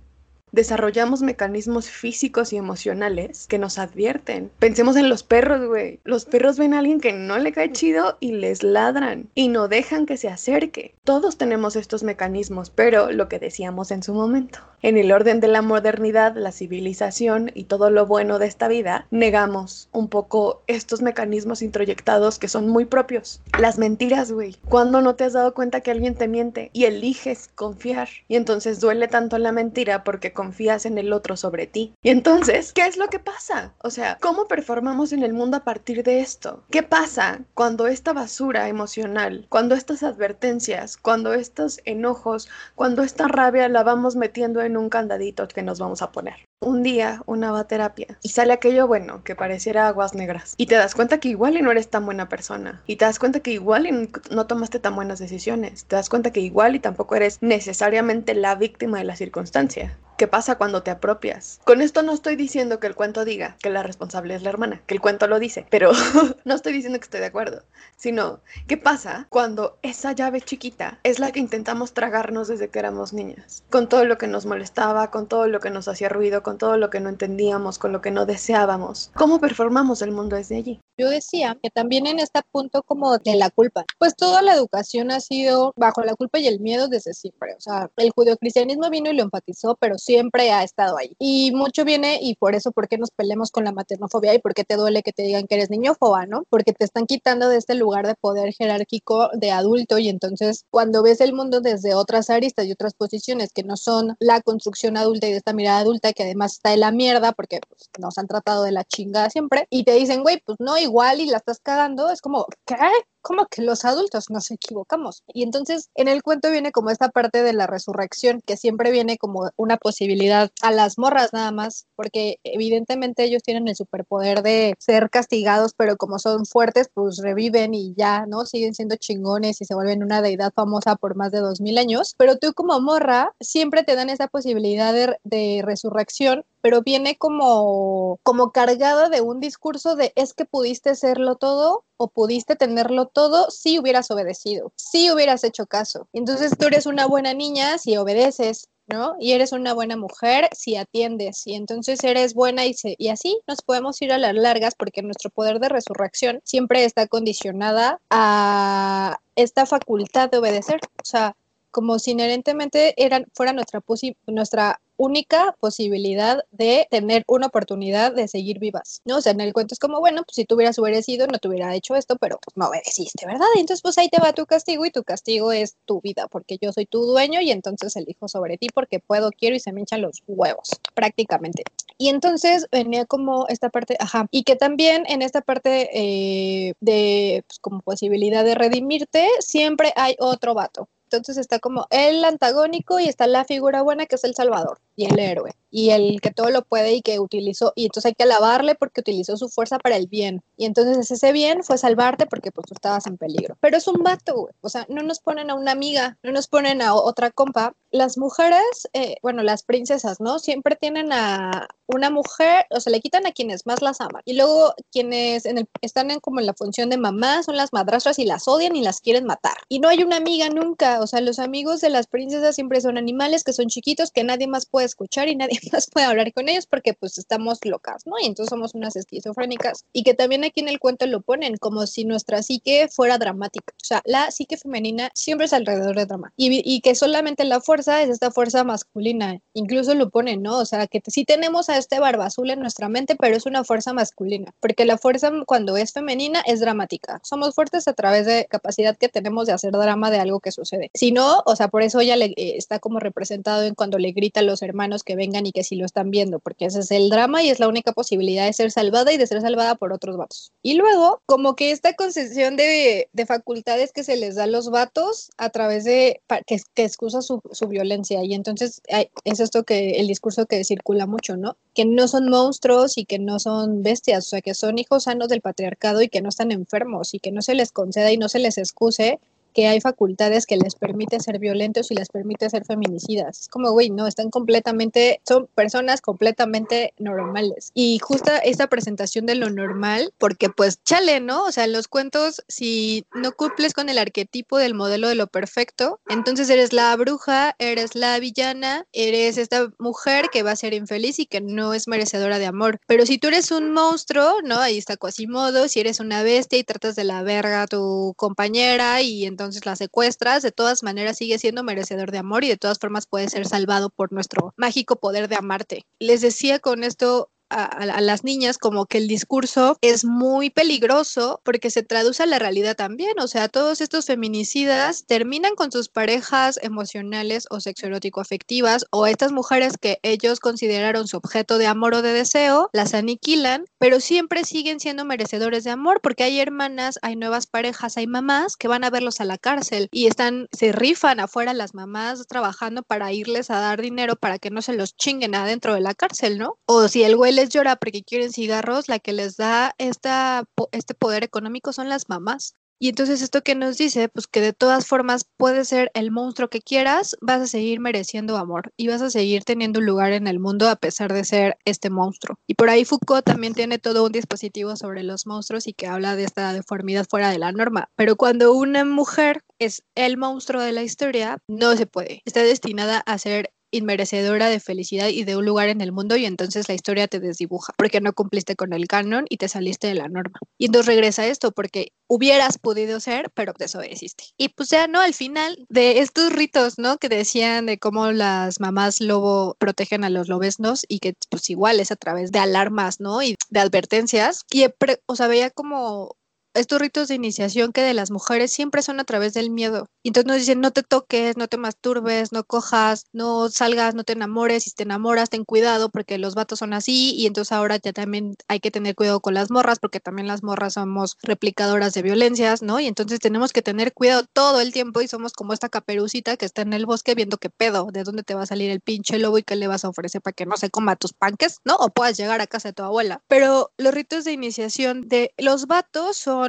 desarrollamos mecanismos físicos y emocionales que nos advierten. Pensemos en los perros, güey. Los perros ven a alguien que no le cae chido y les ladran y no dejan que se acerque. Todos tenemos estos mecanismos, pero lo que decíamos en su momento, en el orden de la modernidad, la civilización y todo lo bueno de esta vida, negamos un poco estos mecanismos introyectados que son muy propios. Las mentiras, güey. Cuando no te has dado cuenta que alguien te miente y eliges confiar y entonces duele tanto la mentira porque confías en el otro sobre ti. Y entonces, ¿qué es lo que pasa? O sea, ¿cómo performamos en el mundo a partir de esto? ¿Qué pasa cuando esta basura emocional, cuando estas advertencias, cuando estos enojos, cuando esta rabia la vamos metiendo en un candadito que nos vamos a poner? Un día una va a terapia y sale aquello bueno que pareciera aguas negras y te das cuenta que igual y no eres tan buena persona y te das cuenta que igual y no tomaste tan buenas decisiones, te das cuenta que igual y tampoco eres necesariamente la víctima de la circunstancia. ¿Qué pasa cuando te apropias? Con esto no estoy diciendo que el cuento diga que la responsable es la hermana, que el cuento lo dice, pero no estoy diciendo que estoy de acuerdo, sino ¿qué pasa cuando esa llave chiquita es la que intentamos tragarnos desde que éramos niñas? Con todo lo que nos molestaba, con todo lo que nos hacía ruido, con todo lo que no entendíamos, con lo que no deseábamos. ¿Cómo performamos el mundo desde allí? Yo decía que también en este punto como de la culpa, pues toda la educación ha sido bajo la culpa y el miedo desde siempre. O sea, el judeocristianismo vino y lo enfatizó, pero siempre ha estado ahí. Y mucho viene, y por eso, ¿por qué nos peleamos con la maternofobia y por qué te duele que te digan que eres niñofoba, no? Porque te están quitando de este lugar de poder jerárquico de adulto y entonces cuando ves el mundo desde otras aristas y otras posiciones que no son la construcción adulta y de esta mirada adulta que además está en la mierda porque pues, nos han tratado de la chingada siempre y te dicen, güey, pues no, igual y la estás cagando, es como, ¿qué? Como que los adultos nos equivocamos. Y entonces en el cuento viene como esta parte de la resurrección, que siempre viene como una posibilidad a las morras nada más, porque evidentemente ellos tienen el superpoder de ser castigados, pero como son fuertes, pues reviven y ya, ¿no? Siguen siendo chingones y se vuelven una deidad famosa por más de dos mil años. Pero tú como morra siempre te dan esa posibilidad de, de resurrección pero viene como, como cargada de un discurso de es que pudiste serlo todo o pudiste tenerlo todo si hubieras obedecido, si hubieras hecho caso. Entonces tú eres una buena niña si obedeces, ¿no? Y eres una buena mujer si atiendes, y entonces eres buena y, y así nos podemos ir a las largas porque nuestro poder de resurrección siempre está condicionada a esta facultad de obedecer, o sea, como si inherentemente eran, fuera nuestra, nuestra única posibilidad de tener una oportunidad de seguir vivas, ¿no? O sea, en el cuento es como, bueno, pues si tú hubieras obedecido, no te hubiera hecho esto, pero pues no obedeciste, ¿verdad? entonces, pues ahí te va tu castigo y tu castigo es tu vida, porque yo soy tu dueño y entonces elijo sobre ti porque puedo, quiero y se me hinchan los huevos, prácticamente. Y entonces venía como esta parte, ajá, y que también en esta parte eh, de pues, como posibilidad de redimirte, siempre hay otro vato, entonces está como el antagónico y está la figura buena que es el Salvador y el héroe y el que todo lo puede y que utilizó, y entonces hay que alabarle porque utilizó su fuerza para el bien. Y entonces ese bien fue salvarte porque pues tú estabas en peligro. Pero es un vato, güey. O sea, no nos ponen a una amiga, no nos ponen a otra compa. Las mujeres, eh, bueno, las princesas, ¿no? Siempre tienen a una mujer, o sea, le quitan a quienes más las aman. Y luego quienes en el, están en como en la función de mamá son las madrastras y las odian y las quieren matar. Y no hay una amiga nunca. O sea, los amigos de las princesas siempre son animales que son chiquitos que nadie más puede escuchar y nadie más puede hablar con ellos porque pues estamos locas, ¿no? Y entonces somos unas esquizofrénicas. Y que también aquí en el cuento lo ponen como si nuestra psique fuera dramática. O sea, la psique femenina siempre es alrededor de drama. Y, que solamente la fuerza es esta fuerza masculina. Incluso lo ponen, ¿no? O sea, que sí tenemos a este barba azul en nuestra mente, pero es una fuerza masculina. Porque la fuerza cuando es femenina es dramática. Somos fuertes a través de capacidad que tenemos de hacer drama de algo que sucede. Si no, o sea, por eso ella le, eh, está como representado en cuando le grita a los hermanos que vengan y que si lo están viendo, porque ese es el drama y es la única posibilidad de ser salvada y de ser salvada por otros vatos. Y luego, como que esta concesión de, de facultades que se les da a los vatos a través de, que, que excusa su, su, violencia. Y entonces es esto que el discurso que circula mucho, ¿no? Que no son monstruos y que no son bestias, o sea, que son hijos sanos del patriarcado y que no están enfermos y que no se les conceda y no se les excuse que hay facultades que les permite ser violentos y les permite ser feminicidas. Es como, güey, no, están completamente, son personas completamente normales. Y justa esta presentación de lo normal, porque pues chale, ¿no? O sea, en los cuentos, si no cumples con el arquetipo del modelo de lo perfecto, entonces eres la bruja, eres la villana, eres esta mujer que va a ser infeliz y que no es merecedora de amor. Pero si tú eres un monstruo, ¿no? Ahí está Quasimodo, si eres una bestia y tratas de la verga a tu compañera y entonces entonces la secuestras, de todas maneras sigue siendo merecedor de amor y de todas formas puede ser salvado por nuestro mágico poder de amarte. Les decía con esto a, las niñas como que el discurso es muy peligroso porque se traduce a la realidad también. O sea, todos estos feminicidas terminan con sus parejas emocionales o sexoerótico-afectivas o estas mujeres que ellos consideraron su objeto de amor o de deseo, las aniquilan, pero siempre siguen siendo merecedores de amor porque hay hermanas, hay nuevas parejas, hay mamás que van a verlos a la cárcel y están, se rifan afuera las mamás trabajando para irles a dar dinero para que no se los chinguen adentro de la cárcel, ¿no? O si el güey llora porque quieren cigarros, la que les da este poder económico son las mamás. Y entonces esto que nos dice, pues que de todas formas puede ser el monstruo que quieras, vas a seguir mereciendo amor y vas a seguir teniendo un lugar en el mundo a pesar de ser este monstruo. Y por ahí Foucault también tiene todo un dispositivo sobre los monstruos y que habla de esta deformidad fuera de la norma. Pero cuando una mujer es el monstruo de la historia, no se puede. Está destinada a ser inmerecedora de felicidad y de un lugar en el mundo y entonces la historia te desdibuja porque no cumpliste con el canon y te saliste de la norma. Y entonces regresa esto porque hubieras podido ser, pero desobedeciste. Y pues ya, ¿no? Al final de estos ritos, ¿no? Que decían de cómo las mamás lobo protegen a los lobesnos y que pues igual es a través de alarmas, ¿no? Y de advertencias. Y, o sea, veía como estos ritos de iniciación que de las mujeres siempre son a través del miedo. Entonces nos dicen, no te toques, no te masturbes, no cojas, no salgas, no te enamores, si te enamoras, ten cuidado porque los vatos son así y entonces ahora ya también hay que tener cuidado con las morras porque también las morras somos replicadoras de violencias, ¿no? Y entonces tenemos que tener cuidado todo el tiempo y somos como esta caperucita que está en el bosque viendo qué pedo, de dónde te va a salir el pinche lobo y qué le vas a ofrecer para que no se coma tus panques, ¿no? O puedas llegar a casa de tu abuela. Pero los ritos de iniciación de los vatos son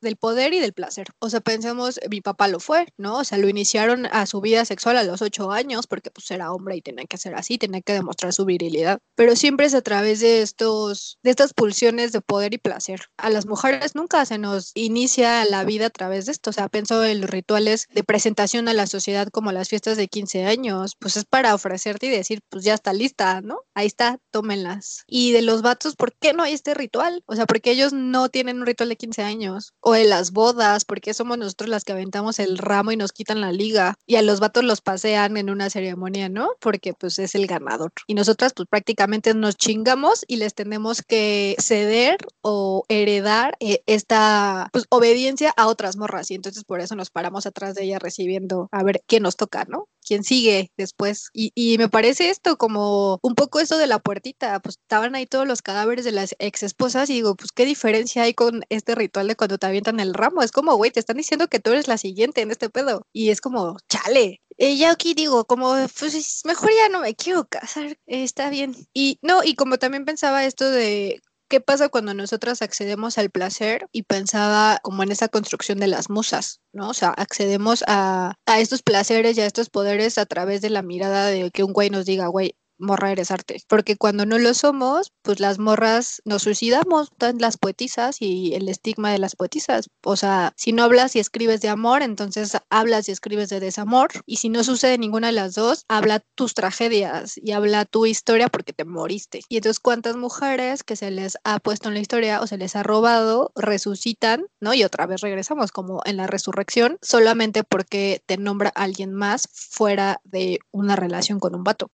del poder y del placer. O sea, pensemos, mi papá lo fue, ¿no? O sea, lo iniciaron a su vida sexual a los ocho años porque pues era hombre y tenía que ser así, tenía que demostrar su virilidad. Pero siempre es a través de estos, de estas pulsiones de poder y placer. A las mujeres nunca se nos inicia la vida a través de esto. O sea, pienso en los rituales de presentación a la sociedad como las fiestas de 15 años, pues es para ofrecerte y decir, pues ya está lista, ¿no? Ahí está, tómenlas. Y de los vatos, ¿por qué no hay este ritual? O sea, porque ellos no tienen un ritual de 15 años o en las bodas, porque somos nosotros las que aventamos el ramo y nos quitan la liga y a los vatos los pasean en una ceremonia, ¿no? Porque pues es el ganador. Y nosotras pues prácticamente nos chingamos y les tenemos que ceder o heredar eh, esta pues obediencia a otras morras y entonces por eso nos paramos atrás de ella recibiendo a ver qué nos toca, ¿no? Quién sigue después. Y, me parece esto como un poco eso de la puertita, pues estaban ahí todos los cadáveres de las ex esposas y digo, pues qué diferencia hay con este ritual de cuando te avientan el ramo. Es como, güey, te están diciendo que tú eres la siguiente en este pedo. Y es como, chale. Y ya aquí digo, como, pues mejor ya no me quiero casar, está bien. Y no, y como también pensaba esto de ¿Qué pasa cuando nosotras accedemos al placer? Y pensaba como en esa construcción de las musas, ¿no? O sea, accedemos a, a estos placeres y a estos poderes a través de la mirada de que un güey nos diga, güey, morra eres arte. Porque cuando no lo somos, pues las morras nos suicidamos, las poetisas y el estigma de las poetisas. O sea, si no hablas y escribes de amor, entonces hablas y escribes de desamor. Y si no sucede ninguna de las dos, habla tus tragedias y habla tu historia porque te moriste. Y entonces, ¿cuántas mujeres que se les ha puesto en la historia o se les ha robado resucitan, ¿no? Y otra vez regresamos como en la resurrección, solamente porque te nombra alguien más fuera de una relación con un vato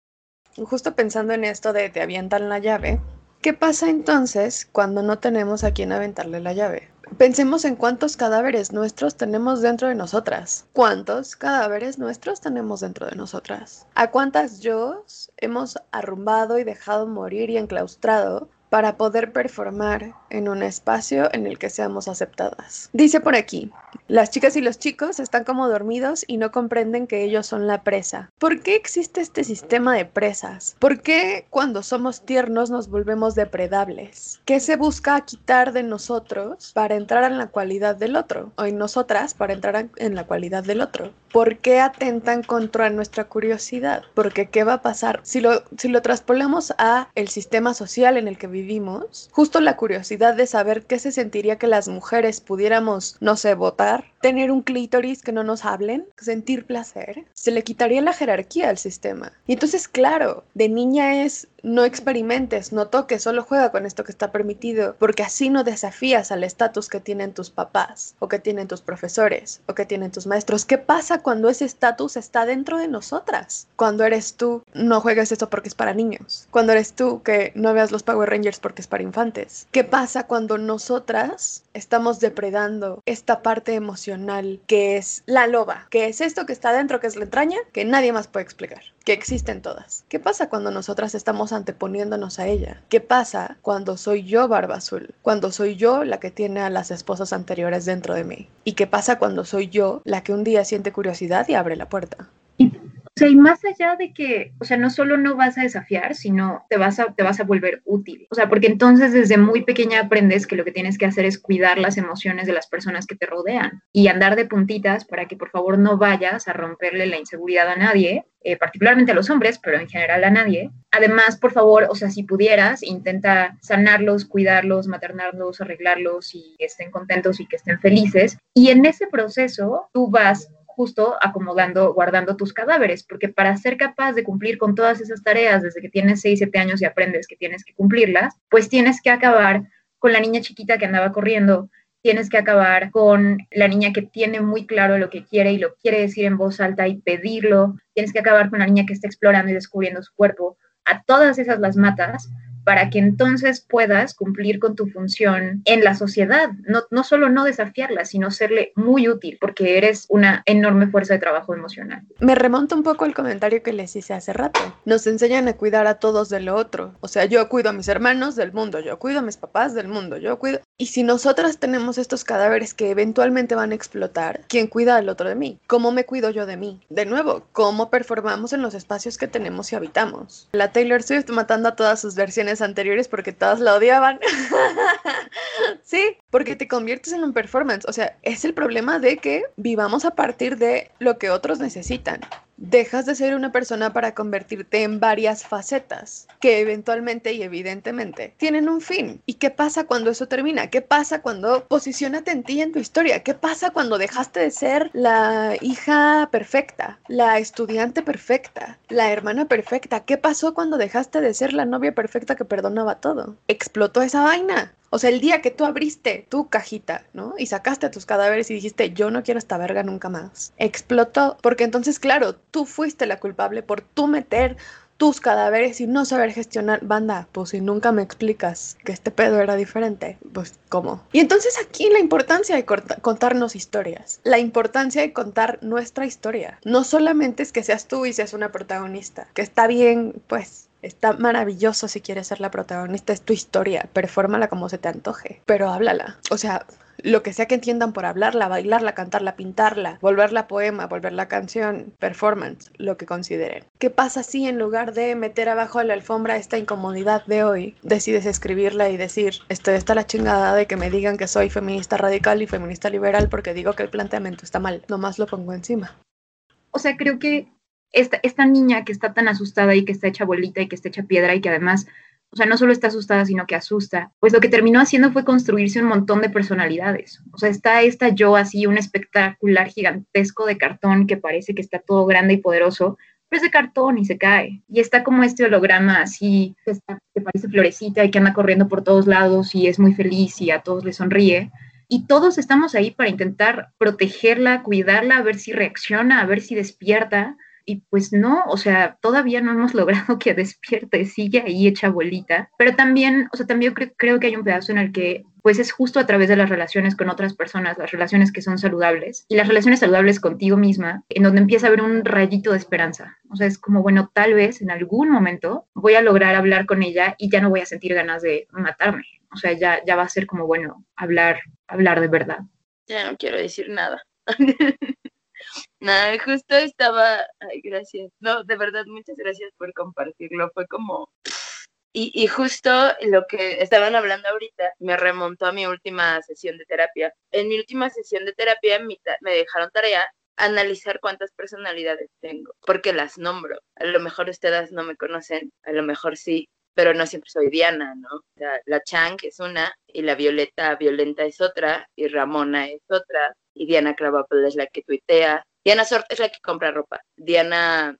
justo pensando en esto de te avientan la llave, ¿qué pasa entonces cuando no tenemos a quién aventarle la llave? Pensemos en cuántos cadáveres nuestros tenemos dentro de nosotras. ¿Cuántos cadáveres nuestros tenemos dentro de nosotras? ¿A cuántas yo hemos arrumbado y dejado morir y enclaustrado para poder performar en un espacio en el que seamos aceptadas. Dice por aquí, las chicas y los chicos están como dormidos y no comprenden que ellos son la presa. ¿Por qué existe este sistema de presas? ¿Por qué cuando somos tiernos nos volvemos depredables? ¿Qué se busca quitar de nosotros para entrar en la cualidad del otro? O en nosotras para entrar en la cualidad del otro. ¿Por qué atentan contra nuestra curiosidad? Porque ¿qué va a pasar? Si lo, si lo a el sistema social en el que vivimos, justo la curiosidad de saber qué se sentiría que las mujeres pudiéramos, no sé, votar, tener un clítoris que no nos hablen, sentir placer, se le quitaría la jerarquía al sistema. Y entonces, claro, de niña es no experimentes, no toques, solo juega con esto que está permitido, porque así no desafías al estatus que tienen tus papás, o que tienen tus profesores, o que tienen tus maestros. ¿Qué pasa cuando ese estatus está dentro de nosotras? Cuando eres tú, no juegues esto porque es para niños. Cuando eres tú, que no veas los Power Rangers porque es para infantes. ¿Qué pasa cuando nosotras estamos depredando esta parte emocional que es la loba, que es esto que está dentro, que es la entraña, que nadie más puede explicar, que existen todas? ¿Qué pasa cuando nosotras estamos anteponiéndonos a ella. ¿Qué pasa cuando soy yo Barba Azul? Cuando soy yo la que tiene a las esposas anteriores dentro de mí. ¿Y qué pasa cuando soy yo la que un día siente curiosidad y abre la puerta? Sea, y más allá de que, o sea, no solo no vas a desafiar, sino te vas a, te vas a volver útil. O sea, porque entonces desde muy pequeña aprendes que lo que tienes que hacer es cuidar las emociones de las personas que te rodean y andar de puntitas para que por favor no vayas a romperle la inseguridad a nadie, eh, particularmente a los hombres, pero en general a nadie. Además, por favor, o sea, si pudieras, intenta sanarlos, cuidarlos, maternarlos, arreglarlos y estén contentos y que estén felices. Y en ese proceso, tú vas justo acomodando, guardando tus cadáveres, porque para ser capaz de cumplir con todas esas tareas desde que tienes 6, 7 años y aprendes que tienes que cumplirlas, pues tienes que acabar con la niña chiquita que andaba corriendo, tienes que acabar con la niña que tiene muy claro lo que quiere y lo quiere decir en voz alta y pedirlo, tienes que acabar con la niña que está explorando y descubriendo su cuerpo. A todas esas las matas para que entonces puedas cumplir con tu función en la sociedad. No, no solo no desafiarla, sino serle muy útil, porque eres una enorme fuerza de trabajo emocional. Me remonto un poco al comentario que les hice hace rato. Nos enseñan a cuidar a todos de lo otro. O sea, yo cuido a mis hermanos del mundo, yo cuido a mis papás del mundo, yo cuido... Y si nosotras tenemos estos cadáveres que eventualmente van a explotar, ¿quién cuida al otro de mí? ¿Cómo me cuido yo de mí? De nuevo, ¿cómo performamos en los espacios que tenemos y habitamos? La Taylor Swift matando a todas sus versiones anteriores porque todas la odiaban. sí, porque te conviertes en un performance. O sea, es el problema de que vivamos a partir de lo que otros necesitan dejas de ser una persona para convertirte en varias facetas que eventualmente y evidentemente tienen un fin. ¿Y qué pasa cuando eso termina? ¿Qué pasa cuando posicionate en ti en tu historia? ¿Qué pasa cuando dejaste de ser la hija perfecta, la estudiante perfecta, la hermana perfecta? ¿Qué pasó cuando dejaste de ser la novia perfecta que perdonaba todo? Explotó esa vaina. O sea, el día que tú abriste tu cajita, ¿no? Y sacaste tus cadáveres y dijiste, yo no quiero esta verga nunca más. Explotó. Porque entonces, claro, tú fuiste la culpable por tú meter tus cadáveres y no saber gestionar. Banda, pues si nunca me explicas que este pedo era diferente, pues ¿cómo? Y entonces aquí la importancia de contarnos historias, la importancia de contar nuestra historia. No solamente es que seas tú y seas una protagonista, que está bien, pues Está maravilloso si quieres ser la protagonista, es tu historia, performala como se te antoje, pero háblala. O sea, lo que sea que entiendan por hablarla, bailarla, cantarla, pintarla, volverla poema, volverla canción, performance, lo que consideren. ¿Qué pasa si en lugar de meter abajo de la alfombra esta incomodidad de hoy, decides escribirla y decir, estoy está la chingada de que me digan que soy feminista radical y feminista liberal porque digo que el planteamiento está mal, nomás lo pongo encima? O sea, creo que esta, esta niña que está tan asustada y que está hecha bolita y que está hecha piedra y que además, o sea, no solo está asustada, sino que asusta, pues lo que terminó haciendo fue construirse un montón de personalidades. O sea, está esta yo así, un espectacular gigantesco de cartón que parece que está todo grande y poderoso, pero es de cartón y se cae. Y está como este holograma así, que, que parece florecita y que anda corriendo por todos lados y es muy feliz y a todos le sonríe. Y todos estamos ahí para intentar protegerla, cuidarla, a ver si reacciona, a ver si despierta Y pues no, o sea, todavía no hemos logrado que despierte, sigue ahí hecha bolita. Pero también, o sea, también creo, creo que hay un pedazo en el que pues es justo a través de las relaciones con otras personas, las relaciones que son saludables y las relaciones saludables contigo misma, en donde empieza a haber un rayito de esperanza. O sea, es como, bueno, tal vez en algún momento voy a lograr hablar con ella y ya no voy a sentir ganas de matarme. O sea, ya, ya va a ser como, bueno, hablar, hablar de verdad. Ya no quiero decir nada. Nada, justo estaba, ay, gracias. No, de verdad, muchas gracias por compartirlo. Fue como, y, y, justo lo que estaban hablando ahorita me remontó a mi última sesión de terapia. En mi última sesión de terapia me dejaron tarea analizar cuántas personalidades tengo, porque las nombro. A lo mejor ustedes no me conocen, a lo mejor sí, pero no siempre soy Diana, ¿no? O sea, la Chang es una, y la Violeta Violenta es otra, y Ramona es otra, y Diana Cravapel es la que tuitea, Diana Sort es la que compra ropa. Diana,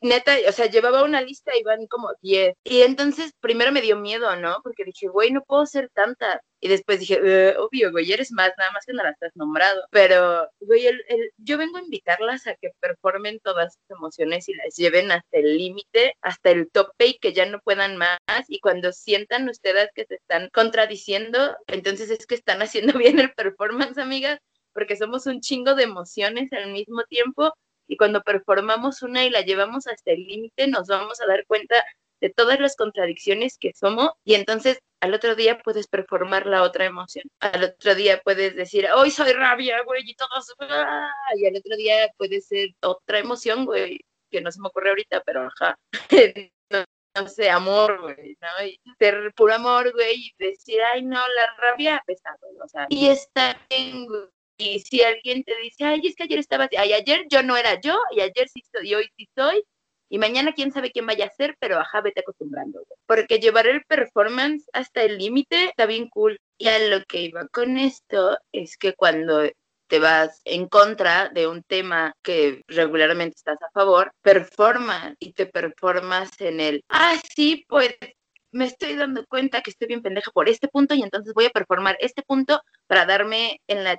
neta, o sea, llevaba una lista y van como 10. Y entonces primero me dio miedo, ¿no? Porque dije, güey, no puedo ser tanta. Y después dije, eh, obvio, güey, eres más, nada más que no la estás nombrado. Pero, güey, el, yo vengo a invitarlas a que performen todas sus emociones y las lleven hasta el límite, hasta el tope y que ya no puedan más. Y cuando sientan ustedes que se están contradiciendo, entonces es que están haciendo bien el performance, amigas porque somos un chingo de emociones al mismo tiempo y cuando performamos una y la llevamos hasta el límite nos vamos a dar cuenta de todas las contradicciones que somos y entonces al otro día puedes performar la otra emoción. Al otro día puedes decir, hoy soy rabia, güey, y todos, ¡ah! y al otro día puede ser otra emoción, güey, que no se me ocurre ahorita, pero ajá. no, sé, amor, güey, ¿no? Y ser puro amor, güey, y decir, ay, no, la rabia, pesado, o sea, y está en, y si alguien te dice, ay, es que ayer estaba así, ay, ayer yo no era yo, y ayer sí estoy, y hoy sí soy, y mañana quién sabe quién vaya a ser, pero ajá, vete acostumbrando, Porque llevar el performance hasta el límite está bien cool. Y a lo que iba con esto es que cuando te vas en contra de un tema que regularmente estás a favor, performas y te performas en el, ah, sí, pues me estoy dando cuenta que estoy bien pendeja por este punto y entonces voy a performar este punto para darme en la,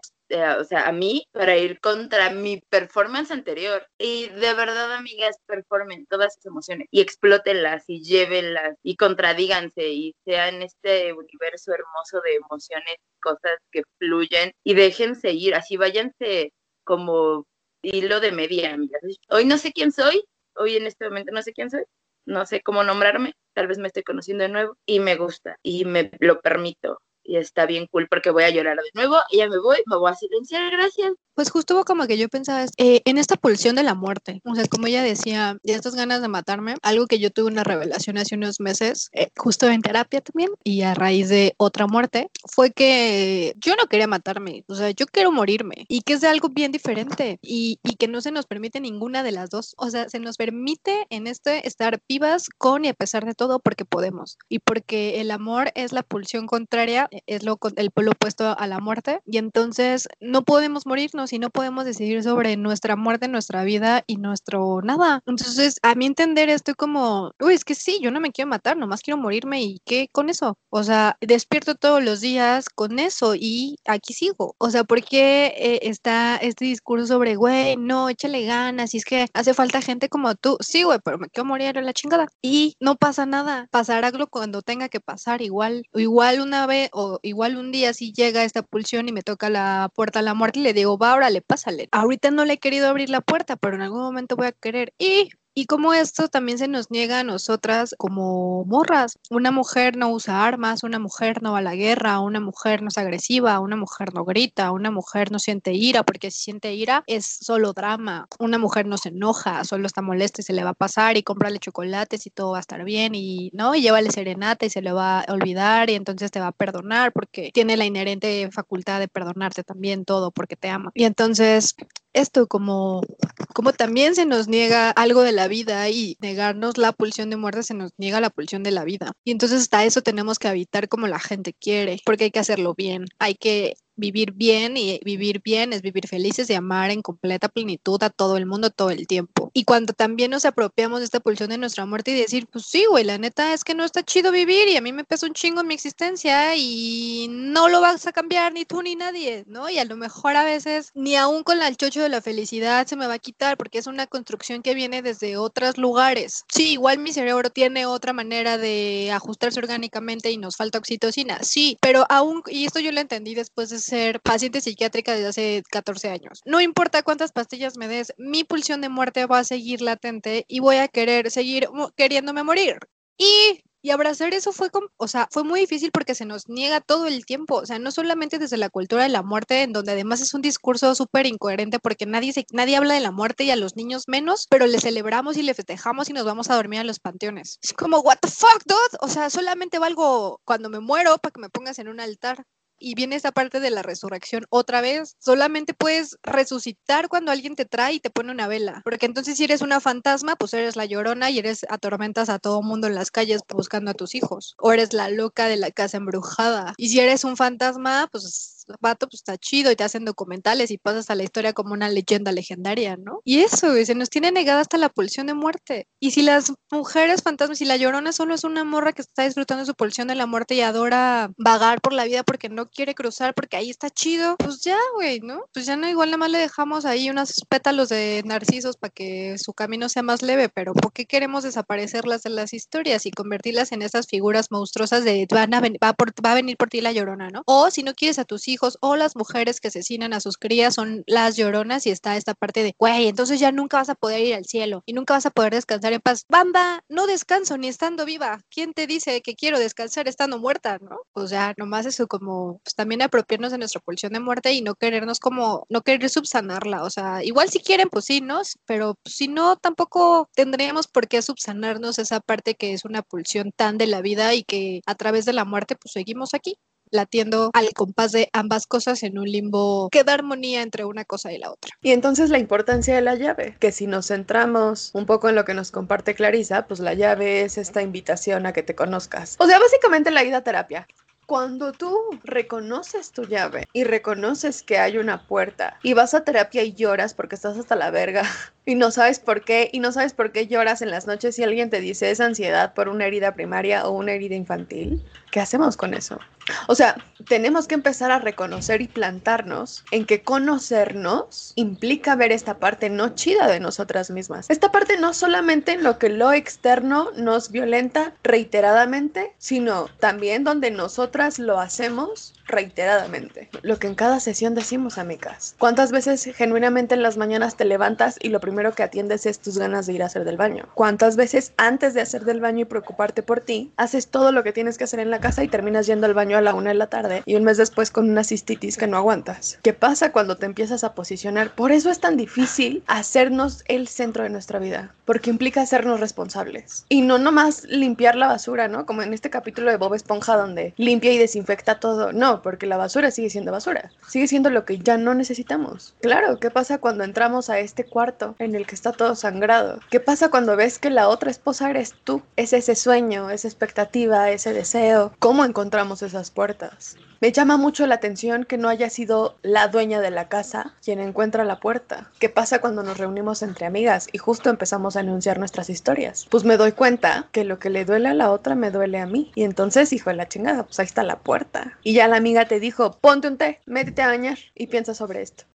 o sea, a mí, para ir contra mi performance anterior. Y de verdad, amigas, performen todas sus emociones y explótenlas y llévenlas y contradíganse y sean este universo hermoso de emociones, cosas que fluyen y déjense ir, así váyanse como hilo de media, amigas. Hoy no sé quién soy, hoy en este momento no sé quién soy, no sé cómo nombrarme, tal vez me estoy conociendo de nuevo y me gusta y me lo permito y está bien cool porque voy a llorar de nuevo y ya me voy, me voy a silenciar, gracias. Pues justo como que yo pensaba eh, en esta pulsión de la muerte, o sea, como ella decía, de estas ganas de matarme, algo que yo tuve una revelación hace unos meses, eh, justo en terapia también, y a raíz de otra muerte, fue que yo no quería matarme, o sea, yo quiero morirme, y que es algo bien diferente, y, y que no se nos permite ninguna de las dos, o sea, se nos permite en este estar vivas con y a pesar de todo porque podemos, y porque el amor es la pulsión contraria, es lo, el polo opuesto a la muerte, y entonces no podemos morirnos y no podemos decidir sobre nuestra muerte, nuestra vida y nuestro nada. Entonces, a mí entender esto como, uy, es que sí, yo no me quiero matar, nomás quiero morirme y qué con eso. O sea, despierto todos los días con eso y aquí sigo. O sea, ¿por qué eh, está este discurso sobre, güey, no, échale ganas y es que hace falta gente como tú? Sí, güey, pero me quiero morir en la chingada. Y no pasa nada, pasará cuando tenga que pasar igual. Igual una vez o igual un día si llega esta pulsión y me toca la puerta a la muerte le digo, va, órale, pásale. Ahorita no le he querido abrir la puerta, pero en algún momento voy a querer. Y y como esto también se nos niega a nosotras como morras. Una mujer no usa armas, una mujer no va a la guerra, una mujer no es agresiva, una mujer no grita, una mujer no siente ira, porque si siente ira es solo drama. Una mujer no se enoja, solo está molesta y se le va a pasar y cómprale chocolates y todo va a estar bien y no, y llévale serenata y se le va a olvidar y entonces te va a perdonar porque tiene la inherente facultad de perdonarte también todo porque te ama. Y entonces esto como, como también se nos niega algo de la vida y negarnos la pulsión de muerte se nos niega la pulsión de la vida. Y entonces hasta eso tenemos que habitar como la gente quiere, porque hay que hacerlo bien, hay que vivir bien y vivir bien es vivir felices y amar en completa plenitud a todo el mundo todo el tiempo. Y cuando también nos apropiamos de esta pulsión de nuestra muerte y decir, pues sí, güey, la neta es que no está chido vivir y a mí me pesa un chingo en mi existencia y no lo vas a cambiar ni tú ni nadie, ¿no? Y a lo mejor a veces ni aún con el chocho de la felicidad se me va a quitar porque es una construcción que viene desde otros lugares. Sí, igual mi cerebro tiene otra manera de ajustarse orgánicamente y nos falta oxitocina, sí, pero aún, y esto yo lo entendí después de ser paciente psiquiátrica desde hace 14 años, no importa cuántas pastillas me des, mi pulsión de muerte va a seguir latente y voy a querer seguir queriéndome morir. Y y abrazar eso fue, o sea, fue muy difícil porque se nos niega todo el tiempo, o sea, no solamente desde la cultura de la muerte, en donde además es un discurso súper incoherente porque nadie, se, nadie habla de la muerte y a los niños menos, pero le celebramos y le festejamos y nos vamos a dormir a los panteones. Es como, what the fuck, dude? O sea, solamente valgo cuando me muero para que me pongas en un altar y viene esa parte de la resurrección otra vez. Solamente puedes resucitar cuando alguien te trae y te pone una vela. Porque entonces si eres una fantasma, pues eres la llorona y eres atormentas a todo mundo en las calles buscando a tus hijos. O eres la loca de la casa embrujada. Y si eres un fantasma, pues vato, pues está chido y te hacen documentales y pasas a la historia como una leyenda legendaria, ¿no? Y eso, se nos tiene negada hasta la pulsión de muerte. Y si las mujeres fantasmas, si la llorona solo es una morra que está disfrutando su pulsión de la muerte y adora vagar por la vida porque no quiere cruzar, porque ahí está chido, pues ya, güey, ¿no? Pues ya no, igual nada más le dejamos ahí unos pétalos de narcisos para que su camino sea más leve, pero ¿por qué queremos desaparecerlas de las historias y convertirlas en esas figuras monstruosas de van a va, va a venir por ti la llorona, ¿no? O si no quieres a tus hijos, hijos o las mujeres que asesinan a sus crías son las lloronas y está esta parte de, güey, entonces ya nunca vas a poder ir al cielo y nunca vas a poder descansar en paz. Bamba, no descanso ni estando viva. ¿Quién te dice que quiero descansar estando muerta, no? O sea, nomás eso como, pues también apropiarnos de nuestra pulsión de muerte y no querernos como, no querer subsanarla. O sea, igual si quieren, pues sí, ¿no? Pero si no, tampoco tendríamos por qué subsanarnos esa parte que es una pulsión tan de la vida y que a través de la muerte, pues seguimos aquí latiendo al compás de ambas cosas en un limbo que da armonía entre una cosa y la otra. Y entonces la importancia de la llave, que si nos centramos un poco en lo que nos comparte Clarisa, pues la llave es esta invitación a que te conozcas. O sea, básicamente la ida a terapia. Cuando tú reconoces tu llave y reconoces que hay una puerta y vas a terapia y lloras porque estás hasta la verga y no sabes por qué y no sabes por qué lloras en las noches si alguien te dice es ansiedad por una herida primaria o una herida infantil, ¿qué hacemos con eso? O sea, tenemos que empezar a reconocer y plantarnos en que conocernos implica ver esta parte no chida de nosotras mismas. Esta parte no solamente en lo que lo externo nos violenta reiteradamente, sino también donde nosotras lo hacemos reiteradamente. Lo que en cada sesión decimos, amigas. ¿Cuántas veces genuinamente en las mañanas te levantas y lo primero que atiendes es tus ganas de ir a hacer del baño? ¿Cuántas veces antes de hacer del baño y preocuparte por ti, haces todo lo que tienes que hacer en la casa y terminas yendo al baño a la una de la tarde y un mes después con una cistitis que no aguantas? ¿Qué pasa cuando te empiezas a posicionar? Por eso es tan difícil hacernos el centro de nuestra vida, porque implica hacernos responsables. Y no nomás limpiar la basura, ¿no? Como en este capítulo de Bob Esponja donde limpia y desinfecta todo. No, porque la basura sigue siendo basura, sigue siendo lo que ya no necesitamos. Claro, ¿qué pasa cuando entramos a este cuarto en el que está todo sangrado? ¿Qué pasa cuando ves que la otra esposa eres tú? Es ese sueño, esa expectativa, ese deseo. ¿Cómo encontramos esas puertas? Me llama mucho la atención que no haya sido la dueña de la casa quien encuentra la puerta. ¿Qué pasa cuando nos reunimos entre amigas y justo empezamos a anunciar nuestras historias? Pues me doy cuenta que lo que le duele a la otra me duele a mí. Y entonces, hijo de la chingada, pues ahí está la puerta. Y ya la amiga te dijo, ponte un té, métete a bañar y piensa sobre esto.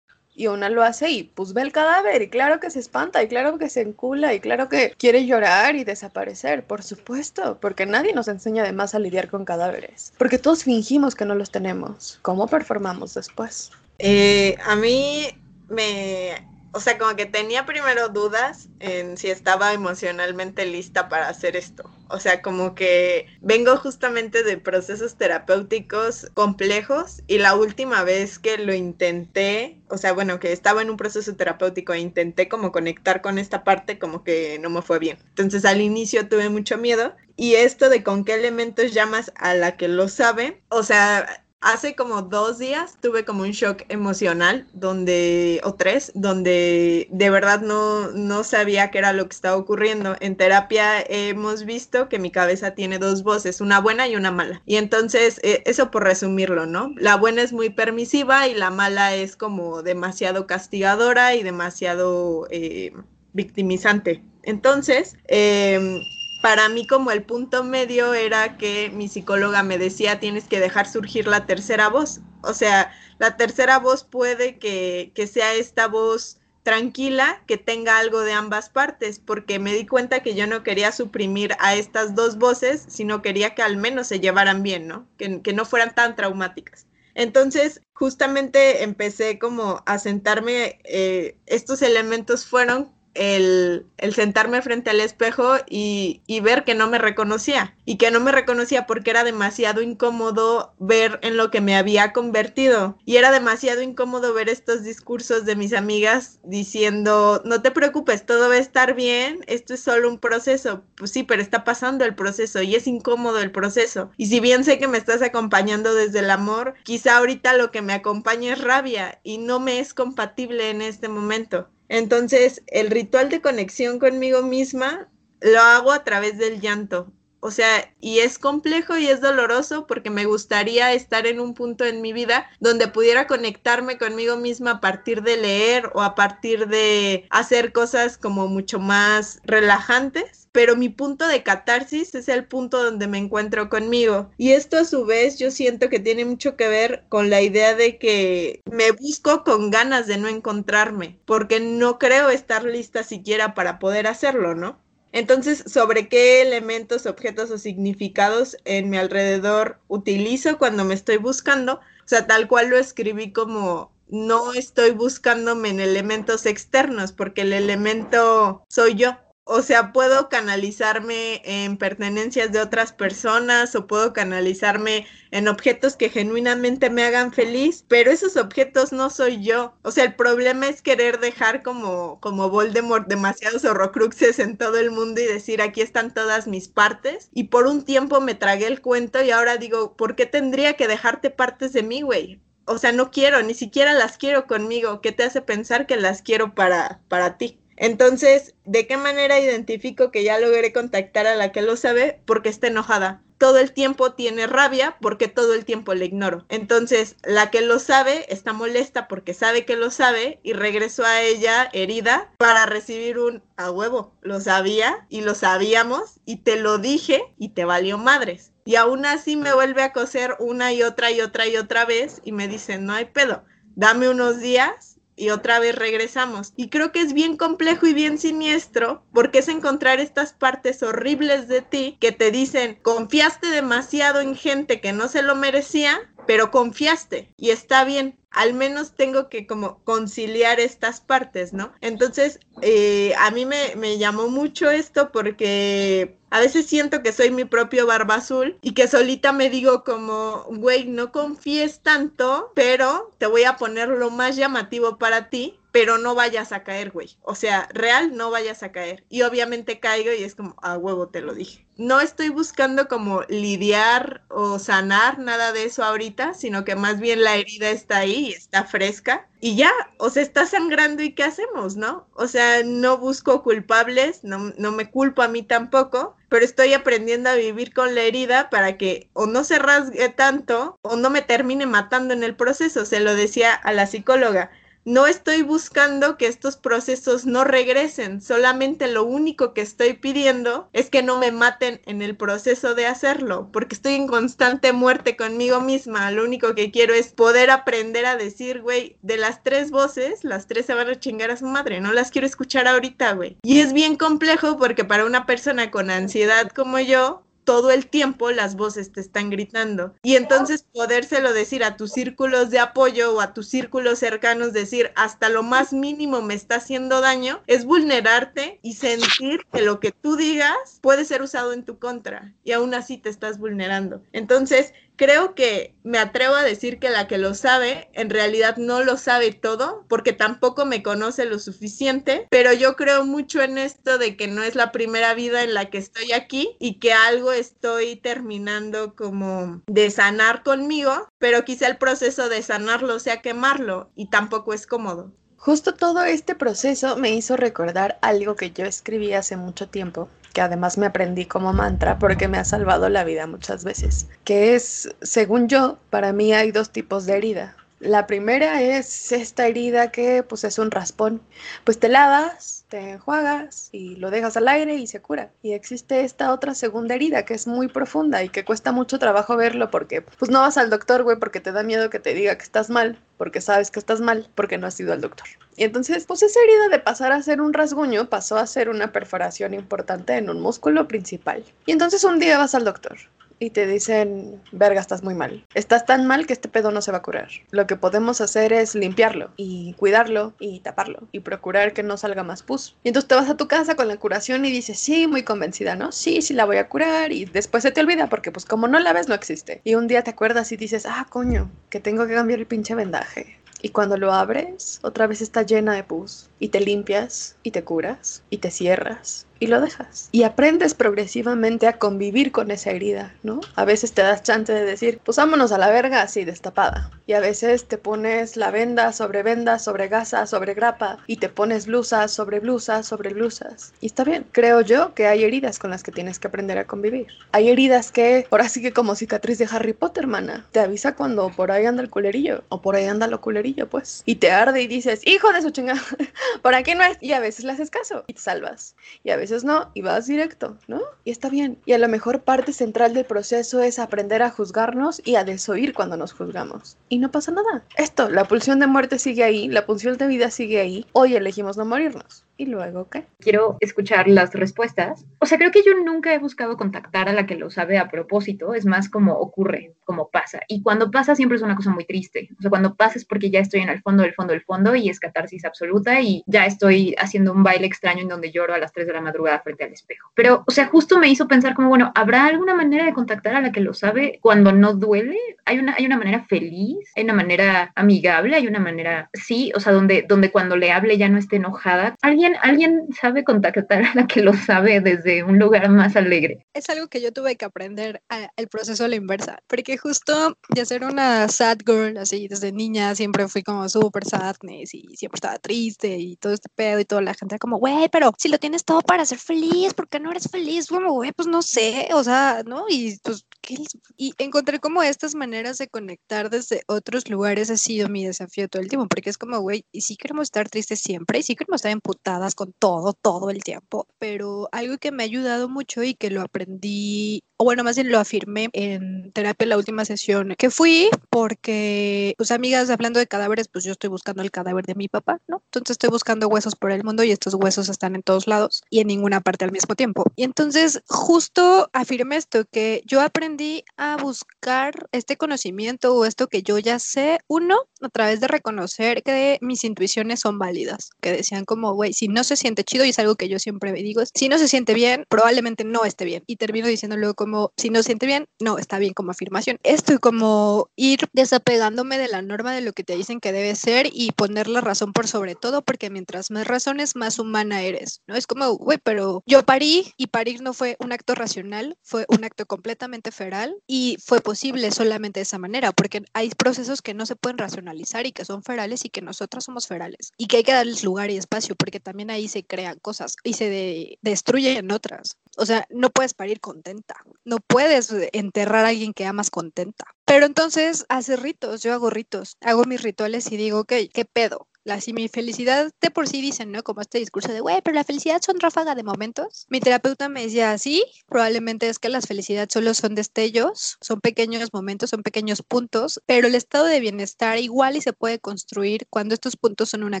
Y una lo hace y pues ve el cadáver y claro que se espanta y claro que se encula y claro que quiere llorar y desaparecer, por supuesto, porque nadie nos enseña además a lidiar con cadáveres, porque todos fingimos que no los tenemos. ¿Cómo performamos después? Eh, a mí me o sea, como que tenía primero dudas en si estaba emocionalmente lista para hacer esto. O sea, como que vengo justamente de procesos terapéuticos complejos y la última vez que lo intenté, o sea, bueno, que estaba en un proceso terapéutico e intenté como conectar con esta parte, como que no me fue bien. Entonces al inicio tuve mucho miedo y esto de con qué elementos llamas a la que lo sabe, o sea, Hace como dos días tuve como un shock emocional, donde, o tres, donde de verdad no, no sabía qué era lo que estaba ocurriendo. En terapia hemos visto que mi cabeza tiene dos voces, una buena y una mala. Y entonces, eh, eso por resumirlo, ¿no? La buena es muy permisiva y la mala es como demasiado castigadora y demasiado... Eh, victimizante. Entonces, em, para mí como el punto medio era que mi psicóloga me decía tienes que dejar surgir la tercera voz. O sea, la tercera voz puede que, que sea esta voz tranquila que tenga algo de ambas partes, porque me di cuenta que yo no quería suprimir a estas dos voces, sino quería que al menos se llevaran bien, ¿no? Que, que no fueran tan traumáticas. Entonces, justamente empecé como a sentarme, eh, estos elementos fueron el, sentarme frente al espejo y, ver que no me reconocía. Y que no me reconocía porque era demasiado incómodo ver en lo que me había convertido. Y era demasiado incómodo ver estos discursos de mis amigas diciendo no te preocupes todo va a estar bien esto es solo un proceso pues sí pero está pasando el proceso y es incómodo el proceso. Y si bien sé que me estás acompañando desde el amor quizá ahorita lo que me acompaña es rabia y no me es compatible en este momento entonces, el ritual de conexión conmigo misma lo hago a través del llanto. O sea, y es complejo y es doloroso porque me gustaría estar en un punto en mi vida donde pudiera conectarme conmigo misma a partir de leer o a partir de hacer cosas como mucho más relajantes pero mi punto de catarsis es el punto donde me encuentro conmigo. Y esto a su vez yo siento que tiene mucho que ver con la idea de que me busco con ganas de no encontrarme, porque no creo estar lista siquiera para poder hacerlo, ¿no? Entonces, ¿sobre qué elementos, objetos o significados en mi alrededor utilizo cuando me estoy buscando? O sea, tal cual lo escribí como no estoy buscándome en elementos externos, porque el elemento soy yo. O sea, puedo canalizarme en pertenencias de otras personas o puedo canalizarme en objetos que genuinamente me hagan feliz, pero esos objetos no soy yo. O sea, el problema es querer dejar como, como Voldemort demasiados horrocruxes en todo el mundo y decir aquí están todas mis partes. Y por un tiempo me tragué el cuento y ahora digo, ¿por qué tendría que dejarte partes de mí, güey? O sea, no quiero, ni siquiera las quiero conmigo. ¿Qué te hace pensar que las quiero para, para ti? Entonces, ¿de qué manera identifico que ya logré contactar a la que lo sabe? Porque está enojada. Todo el tiempo tiene rabia porque todo el tiempo le ignoro. Entonces, la que lo sabe está molesta porque sabe que lo sabe y regresó a ella herida para recibir un a huevo. Lo sabía y lo sabíamos y te lo dije y te valió madres. Y aún así me vuelve a coser una y otra y otra y otra vez y me dice, no hay pedo, dame unos días y otra vez regresamos. Y creo que es bien complejo y bien siniestro porque es encontrar estas partes horribles de ti que te dicen, confiaste demasiado en gente que no se lo merecía, pero confiaste y está bien. Al menos tengo que como conciliar estas partes, ¿no? Entonces, eh, a mí me, me llamó mucho esto porque a veces siento que soy mi propio barba azul y que solita me digo como, güey, no confíes tanto, pero te voy a poner lo más llamativo para ti pero no vayas a caer, güey. O sea, real, no vayas a caer. Y obviamente caigo y es como, a huevo, te lo dije. No estoy buscando como lidiar o sanar nada de eso ahorita, sino que más bien la herida está ahí y está fresca. Y ya, o sea, está sangrando y ¿qué hacemos, no? O sea, no busco culpables, no, no me culpo a mí tampoco, pero estoy aprendiendo a vivir con la herida para que o no se rasgue tanto o no me termine matando en el proceso. Se lo decía a la psicóloga no estoy buscando que estos procesos no regresen, solamente lo único que estoy pidiendo es que no me maten en el proceso de hacerlo, porque estoy en constante muerte conmigo misma. Lo único que quiero es poder aprender a decir, güey, de las tres voces, las tres se van a chingar a su madre, no las quiero escuchar ahorita, güey. Y es bien complejo porque para una persona con ansiedad como yo, todo el tiempo las voces te están gritando. Y entonces podérselo decir a tus círculos de apoyo o a tus círculos cercanos, decir hasta lo más mínimo me está haciendo daño, es vulnerarte y sentir que lo que tú digas puede ser usado en tu contra y aún así te estás vulnerando. Entonces, creo que me atrevo a decir que la que lo sabe en realidad no lo sabe todo porque tampoco me conoce lo suficiente, pero yo creo mucho en esto de que no es la primera vida en la que estoy aquí y que algo estoy terminando como de sanar conmigo, pero quizá el proceso de sanarlo sea quemarlo y tampoco es cómodo. Justo todo este proceso me hizo recordar algo que yo escribí hace mucho tiempo que además me aprendí como mantra porque me ha salvado la vida muchas veces, que es, según yo, para mí hay dos tipos de herida. La primera es esta herida que pues es un raspón. Pues te lavas, te enjuagas y lo dejas al aire y se cura. Y existe esta otra segunda herida que es muy profunda y que cuesta mucho trabajo verlo porque pues no vas al doctor, güey, porque te da miedo que te diga que estás mal, porque sabes que estás mal, porque no has ido al doctor. Y entonces, pues esa herida de pasar a ser un rasguño pasó a ser una perforación importante en un músculo principal. Y entonces un día vas al doctor y te dicen, verga, estás muy mal. Estás tan mal que este pedo no se va a curar. Lo que podemos hacer es limpiarlo y cuidarlo y taparlo y procurar que no salga más pus. Y entonces te vas a tu casa con la curación y dices, sí, muy convencida, ¿no? Sí, sí la voy a curar y después se te olvida porque pues como no la ves no existe. Y un día te acuerdas y dices, ah, coño, que tengo que cambiar el pinche vendaje. Y cuando lo abres, otra vez está llena de pus. Y te limpias, y te curas, y te cierras, y lo dejas. Y aprendes progresivamente a convivir con esa herida, ¿no? A veces te das chance de decir, pues vámonos a la verga así destapada. Y a veces te pones la venda sobre venda, sobre gasa, sobre grapa, y te pones blusas sobre blusas, sobre blusas. Y está bien. Creo yo que hay heridas con las que tienes que aprender a convivir. Hay heridas que, ahora sí que como cicatriz de Harry Potter, mana, te avisa cuando por ahí anda el culerillo, o por ahí anda lo culerillo, pues. Y te arde y dices, hijo de su chingada, por aquí no es. Y a veces le haces caso y te salvas. Y a veces no y vas directo, ¿no? Y está bien. Y a lo mejor parte central del proceso es aprender a juzgarnos y a desoír cuando nos juzgamos. Y no pasa nada. Esto, la pulsión de muerte sigue ahí, la pulsión de vida sigue ahí. Hoy elegimos no morirnos. ¿Y luego qué? Quiero escuchar las respuestas. O sea, creo que yo nunca he buscado contactar a la que lo sabe a propósito. Es más como ocurre, como pasa. Y cuando pasa siempre es una cosa muy triste. O sea, cuando pasa es porque ya estoy en el fondo del fondo del fondo y es catarsis absoluta y ya estoy haciendo un baile extraño en donde lloro a las 3 de la madrugada frente al espejo. Pero, o sea, justo me hizo pensar como, bueno, ¿habrá alguna manera de contactar a la que lo sabe cuando no duele? ¿Hay una, hay una manera feliz? ¿Hay una manera amigable? ¿Hay una manera, sí, o sea, donde, donde cuando le hable ya no esté enojada? ¿Alguien ¿Alguien, sabe contactar a la que lo sabe desde un lugar más alegre? Es algo que yo tuve que aprender el proceso a la inversa, porque justo de ser una sad girl, así desde niña siempre fui como súper sadness y siempre estaba triste y todo este pedo y toda la gente como, güey, pero si lo tienes todo para ser feliz, ¿por qué no eres feliz? Bueno, güey, pues no sé, o sea, ¿no? Y pues, ¿qué? Y encontré como estas maneras de conectar desde otros lugares ha sido mi desafío todo el tiempo, porque es como, güey, y sí queremos estar tristes siempre, y sí queremos estar emputadas con todo, todo el tiempo, pero algo que me ha ayudado mucho y que lo aprendí, o bueno, más bien lo afirmé en terapia en la última sesión que fui, porque, pues amigas, hablando de cadáveres, pues yo estoy buscando el cadáver de mi papá, ¿no? Entonces estoy buscando huesos por el mundo y estos huesos están en todos lados y en ninguna parte al mismo tiempo. Y entonces justo afirmé esto, que yo aprendí a buscar este conocimiento o esto que yo ya sé, uno, a través de reconocer que mis intuiciones son válidas, que decían como, güey, si no se siente chido, y es algo que yo siempre digo, si no se siente bien, probablemente no esté bien. Y termino diciéndolo como, si no se siente bien, no, está bien como afirmación. Esto como ir desapegándome de la norma de lo que te dicen que debe ser y poner la razón por sobre todo, porque mientras más razones, más humana eres, ¿no? Es como, güey, pero yo parí y parir no fue un acto racional, fue un acto completamente feral y fue posible solamente de esa manera, porque hay procesos que no se pueden racionalizar y que son ferales y que nosotras somos ferales y que hay que darles lugar y espacio, porque también ahí se crean cosas y se destruyen otras. O sea, no puedes parir contenta, no puedes enterrar a alguien que amas contenta. Pero entonces hace ritos, yo hago ritos, hago mis rituales y digo, ok, ¿qué pedo? La, si mi felicidad de por sí dicen, ¿no? Como este discurso de, güey, pero la felicidad son ráfaga de momentos. Mi terapeuta me decía, sí, probablemente es que las felicidades solo son destellos, son pequeños momentos, son pequeños puntos, pero el estado de bienestar igual y se puede construir cuando estos puntos son una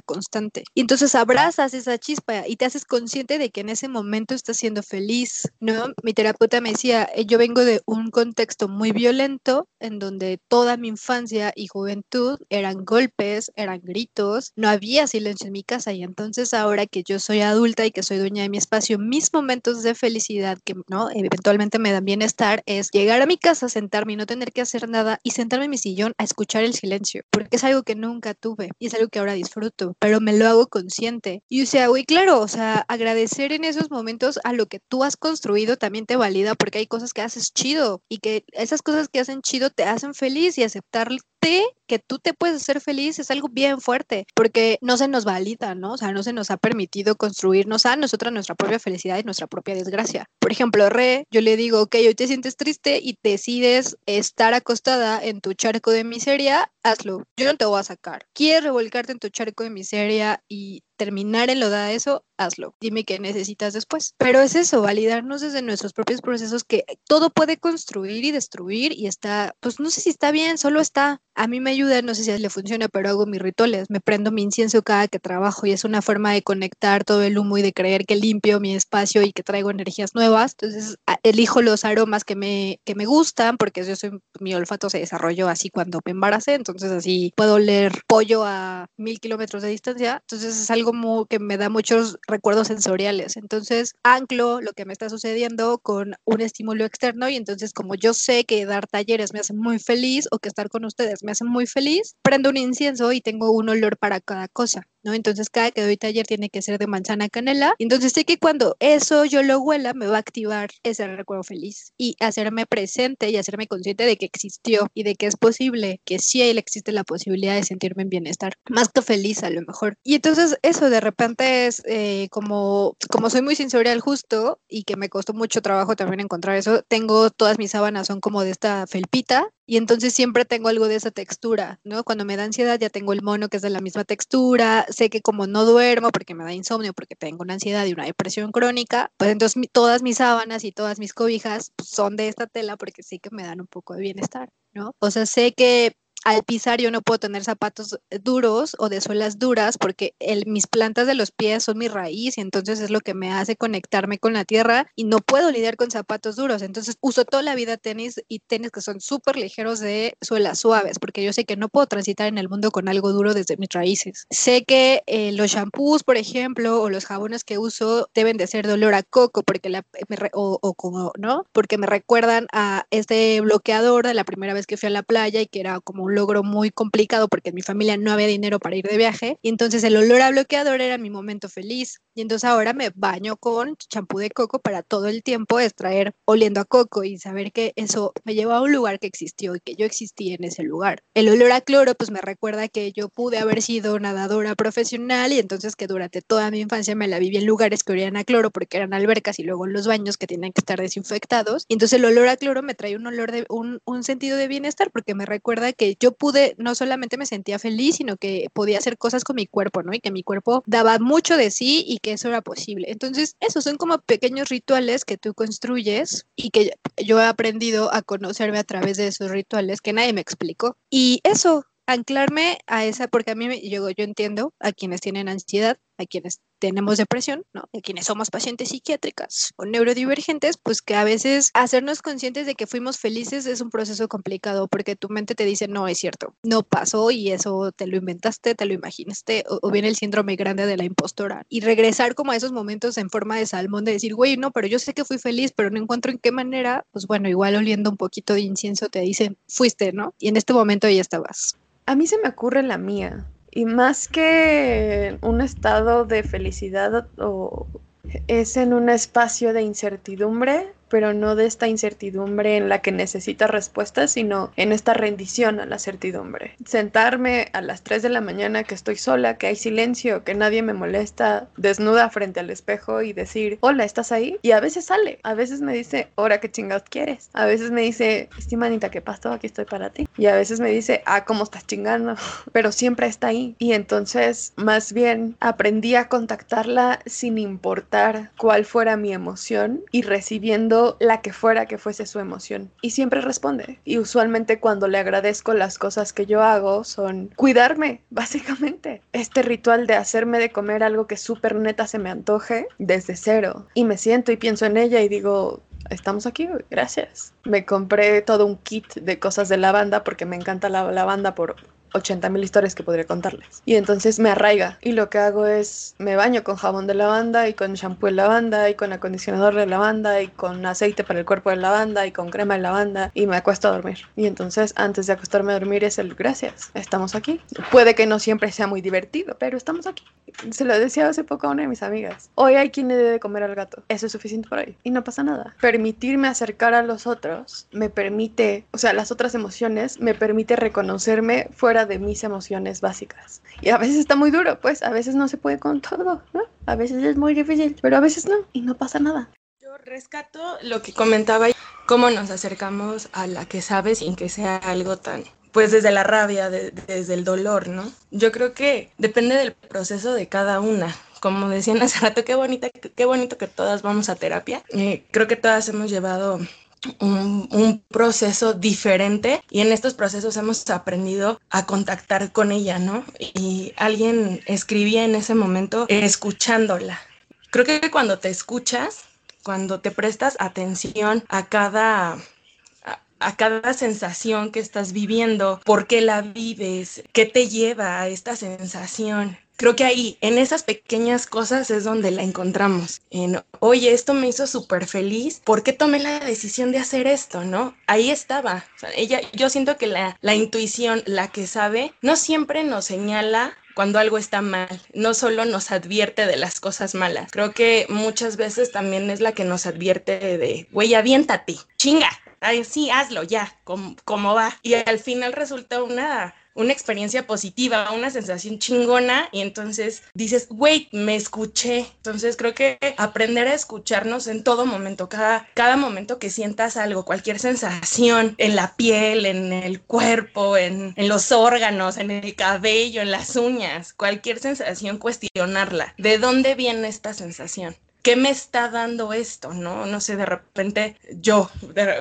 constante. Y entonces abrazas esa chispa y te haces consciente de que en ese momento estás siendo feliz, ¿no? Mi terapeuta me decía, eh, yo vengo de un contexto muy violento en donde toda mi infancia y juventud eran golpes, eran gritos, no había silencio en mi casa y entonces ahora que yo soy adulta y que soy dueña de mi espacio, mis momentos de felicidad que no eventualmente me dan bienestar es llegar a mi casa, sentarme y no tener que hacer nada y sentarme en mi sillón a escuchar el silencio, porque es algo que nunca tuve y es algo que ahora disfruto, pero me lo hago consciente. Y o sea, güey, claro, o sea, agradecer en esos momentos a lo que tú has construido también te valida porque hay cosas que haces chido y que esas cosas que hacen chido te hacen feliz y aceptar que tú te puedes hacer feliz es algo bien fuerte, porque no se nos valida, ¿no? O sea, no se nos ha permitido construirnos a nosotras nuestra propia felicidad y nuestra propia desgracia. Por ejemplo, Re, yo le digo, ok, hoy te sientes triste y decides estar acostada en tu charco de miseria, hazlo. Yo no te voy a sacar. ¿Quieres revolcarte en tu charco de miseria y terminar en lo da eso, hazlo. Dime qué necesitas después. Pero es eso, validarnos desde nuestros propios procesos que todo puede construir y destruir y está, pues no sé si está bien, solo está. A mí me ayuda, no sé si le funciona, pero hago mis rituales. Me prendo mi incienso cada que trabajo y es una forma de conectar todo el humo y de creer que limpio mi espacio y que traigo energías nuevas. Entonces, elijo los aromas que me, que me gustan porque yo soy, mi olfato se desarrolló así cuando me embaracé, entonces así puedo oler pollo a mil kilómetros de distancia. Entonces es algo como que me da muchos recuerdos sensoriales. Entonces, anclo lo que me está sucediendo con un estímulo externo y entonces como yo sé que dar talleres me hace muy feliz o que estar con ustedes me hace muy feliz, prendo un incienso y tengo un olor para cada cosa. ¿No? Entonces cada que doy taller tiene que ser de manzana canela. Entonces sé que cuando eso yo lo huela me va a activar ese recuerdo feliz y hacerme presente y hacerme consciente de que existió y de que es posible, que sí existe la posibilidad de sentirme en bienestar, más que feliz a lo mejor. Y entonces eso de repente es eh, como, como soy muy sensorial justo y que me costó mucho trabajo también encontrar eso, tengo todas mis sábanas son como de esta felpita y entonces siempre tengo algo de esa textura, ¿no? Cuando me da ansiedad ya tengo el mono que es de la misma textura, sé que como no duermo porque me da insomnio, porque tengo una ansiedad y una depresión crónica, pues entonces todas mis sábanas y todas mis cobijas pues, son de esta tela porque sí que me dan un poco de bienestar, ¿no? O sea, sé que al pisar yo no puedo tener zapatos duros o de suelas duras porque mis plantas de los pies son mi raíz y entonces es lo que me hace conectarme con la tierra y no puedo lidiar con zapatos duros. Entonces uso toda la vida tenis y tenis que son súper ligeros de suelas suaves porque yo sé que no puedo transitar en el mundo con algo duro desde mis raíces. Sé que eh, los shampoos, por ejemplo, o los jabones que uso deben de ser de olor a coco porque la, o, o como, ¿no? Porque me recuerdan a este bloqueador de la primera vez que fui a la playa y que era como un logro muy complicado porque en mi familia no había dinero para ir de viaje y entonces el olor a bloqueador era mi momento feliz. Y entonces ahora me baño con champú de coco para todo el tiempo extraer oliendo a coco y saber que eso me lleva a un lugar que existió y que yo existí en ese lugar. El olor a cloro pues me recuerda que yo pude haber sido nadadora profesional y entonces que durante toda mi infancia me la viví en lugares que olían a cloro porque eran albercas y luego en los baños que tienen que estar desinfectados. Y entonces el olor a cloro me trae un olor de un, un sentido de bienestar porque me recuerda que yo pude, no solamente me sentía feliz, sino que podía hacer cosas con mi cuerpo, ¿no? Y que mi cuerpo daba mucho de sí y que eso era posible. Entonces, esos son como pequeños rituales que tú construyes y que yo he aprendido a conocerme a través de esos rituales que nadie me explicó. Y eso, anclarme a esa, porque a mí yo, yo entiendo a quienes tienen ansiedad, a quienes tenemos depresión, ¿no? A quienes somos pacientes psiquiátricas o neurodivergentes, pues que a veces hacernos conscientes de que fuimos felices es un proceso complicado porque tu mente te dice, no es cierto, no pasó y eso te lo inventaste, te lo imaginaste, o, o viene el síndrome grande de la impostora. Y regresar como a esos momentos en forma de salmón de decir, güey, no, pero yo sé que fui feliz, pero no encuentro en qué manera, pues bueno, igual oliendo un poquito de incienso te dice, fuiste, ¿no? Y en este momento ya estabas. A mí se me ocurre la mía. Y más que un estado de felicidad o es en un espacio de incertidumbre, pero no de esta incertidumbre en la que necesita respuestas, sino en esta rendición a la certidumbre. Sentarme a las 3 de la mañana que estoy sola, que hay silencio, que nadie me molesta, desnuda frente al espejo y decir, hola, ¿estás ahí? Y a veces sale, a veces me dice, ahora qué chingados quieres. A veces me dice, estimanita, ¿qué pasó? Aquí estoy para ti. Y a veces me dice, ah, ¿cómo estás chingando? Pero siempre está ahí. Y entonces, más bien, aprendí a contactarla sin importar cuál fuera mi emoción y recibiendo la que fuera que fuese su emoción. Y siempre responde. Y usualmente cuando le agradezco las cosas que yo hago son cuidarme, básicamente. Este ritual de hacerme de comer algo que súper neta se me antoje desde cero. Y me siento y pienso en ella y digo, estamos aquí, gracias. Me compré todo un kit de cosas de lavanda porque me encanta la lavanda por 80 mil historias que podría contarles. Y entonces me arraiga. Y lo que hago es me baño con jabón de lavanda y con shampoo de lavanda y con acondicionador de lavanda y con aceite para el cuerpo de lavanda y con crema de lavanda y me acuesto a dormir. Y entonces antes de acostarme a dormir es el gracias, estamos aquí. Puede que no siempre sea muy divertido, pero estamos aquí. Se lo decía hace poco a una de mis amigas. Hoy hay quien le debe comer al gato. Eso es suficiente por ahí. Y no pasa nada. Permitirme acercar a los otros me permite, o sea, las otras emociones me permite reconocerme fuera de mis emociones básicas. Y a veces está muy duro, pues a veces no se puede con todo, ¿no? A veces es muy difícil, pero a veces no, y no pasa nada. Yo rescato lo que comentaba, cómo nos acercamos a la que sabe sin que sea algo tan pues desde la rabia, desde el dolor, ¿no? Yo creo que depende del proceso de cada una. Como decían hace rato, qué bonita, qué bonito que todas vamos a terapia. Eh, creo que todas hemos llevado un, proceso diferente y en estos procesos hemos aprendido a contactar con ella, ¿no? Y alguien escribía en ese momento escuchándola. Creo que cuando te escuchas, cuando te prestas atención a cada a cada sensación que estás viviendo, por qué la vives, qué te lleva a esta sensación. Creo que ahí, en esas pequeñas cosas es donde la encontramos. En, oye, esto me hizo súper feliz, ¿por qué tomé la decisión de hacer esto? ¿No? Ahí estaba. ella, yo siento que la, la intuición, la que sabe, no siempre nos señala cuando algo está mal, no solo nos advierte de las cosas malas, creo que muchas veces también es la que nos advierte de, güey, aviéntate, chinga, ay, sí, hazlo ya, como, va. Y al final resulta una una experiencia positiva, una sensación chingona y entonces dices, wait, me escuché. Entonces creo que aprender a escucharnos en todo momento, cada, cada momento que sientas algo, cualquier sensación en la piel, en el cuerpo, en, en los órganos, en el cabello, en las uñas, cualquier sensación, cuestionarla. ¿De dónde viene esta sensación? ¿Qué me está dando esto? No, no sé, de repente yo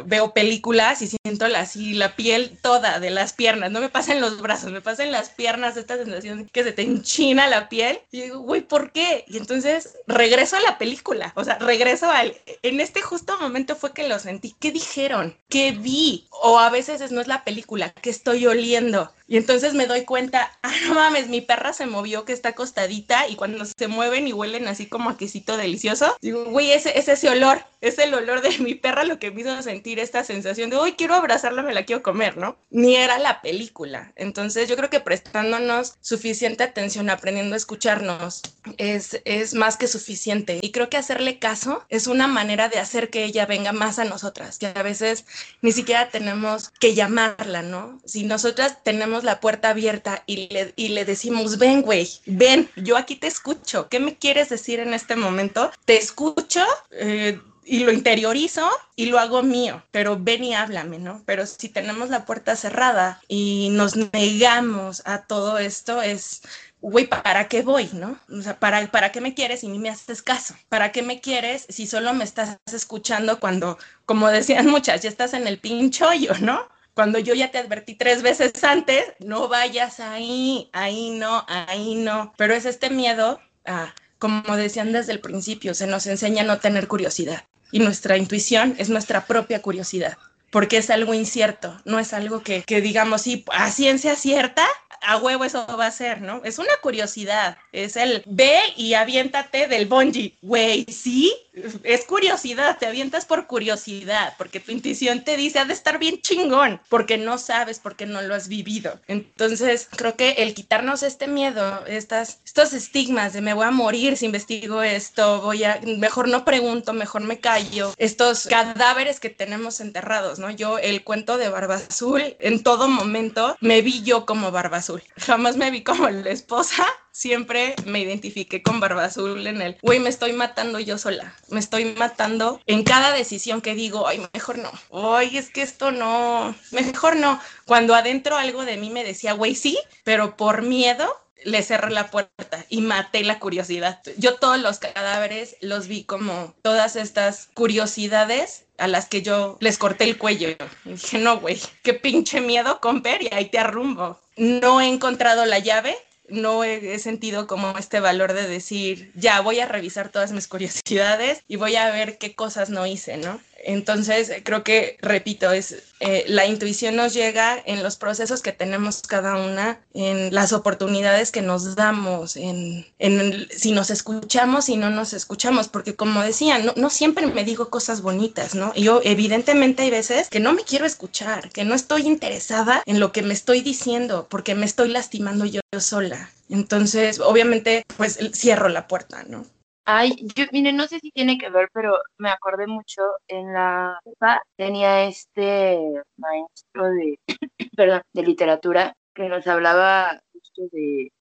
veo películas y siento así la piel toda de las piernas, no me pasa en los brazos, me pasa en las piernas esta sensación que se te enchina la piel y digo, güey, ¿por qué? Y entonces regreso a la película, o sea, regreso al, en este justo momento fue que lo sentí, ¿qué dijeron? ¿Qué vi? O a veces no es la película, ¿qué estoy oliendo? Y entonces me doy cuenta, ah, no mames, mi perra se movió que está acostadita y cuando se mueven y huelen así como a quesito delicioso, digo, güey, ese es ese olor, es el olor de mi perra lo que me hizo sentir esta sensación de, uy, quiero abrazarla, me la quiero comer, ¿no? Ni era la película. Entonces yo creo que prestándonos suficiente atención, aprendiendo a escucharnos, es, es más que suficiente. Y creo que hacerle caso es una manera de hacer que ella venga más a nosotras, que a veces ni siquiera tenemos que llamarla, ¿no? Si nosotras tenemos la puerta abierta y le, y le decimos, ven, güey, ven, yo aquí te escucho, ¿qué me quieres decir en este momento? Te escucho. Eh, y lo interiorizo y lo hago mío, pero ven y háblame, ¿no? Pero si tenemos la puerta cerrada y nos negamos a todo esto, es, güey, ¿para qué voy, no? O sea, ¿para, ¿para qué me quieres y ni me haces caso? ¿Para qué me quieres si solo me estás escuchando cuando, como decían muchas, ya estás en el pincho yo, ¿no? Cuando yo ya te advertí tres veces antes, no vayas ahí, ahí no, ahí no. Pero es este miedo a, como decían desde el principio, se nos enseña a no tener curiosidad. Y nuestra intuición es nuestra propia curiosidad porque es algo incierto, no es algo que, que, digamos, sí, a ciencia cierta, a huevo eso va a ser, ¿no? Es una curiosidad, es el ve y aviéntate del bungee, güey, sí, es curiosidad, te avientas por curiosidad, porque tu intuición te dice, ha de estar bien chingón, porque no sabes, porque no lo has vivido. Entonces, creo que el quitarnos este miedo, estas, estos estigmas de me voy a morir si investigo esto, voy a, mejor no pregunto, mejor me callo, estos cadáveres que tenemos enterrados, ¿no? Yo, el cuento de Barba Azul, en todo momento me vi yo como Barba Azul, jamás me vi como la esposa siempre me identifiqué con Barba Azul en el, güey, me estoy matando yo sola, me estoy matando en cada decisión que digo, ay, mejor no, ay, es que esto no, mejor no. Cuando adentro algo de mí me decía, güey, sí, pero por miedo le cerré la puerta y maté la curiosidad. Yo todos los cadáveres los vi como todas estas curiosidades a las que yo les corté el cuello. Y dije, no, güey, qué pinche miedo, comper, y ahí te arrumbo. No he encontrado la llave, no he, sentido como este valor de decir, ya voy a revisar todas mis curiosidades y voy a ver qué cosas no hice, ¿no? Entonces, creo que, repito, es eh, la intuición nos llega en los procesos que tenemos cada una, en las oportunidades que nos damos, en, si nos escuchamos y no nos escuchamos, porque como decía, no, no siempre me digo cosas bonitas, ¿no? Yo evidentemente hay veces que no me quiero escuchar, que no estoy interesada en lo que me estoy diciendo, porque me estoy lastimando yo sola. Entonces, obviamente, pues cierro la puerta, ¿no? Ay, yo, mire, no sé si tiene que ver, pero me acordé mucho en la tenía este maestro de, perdón, de literatura que nos hablaba justo de,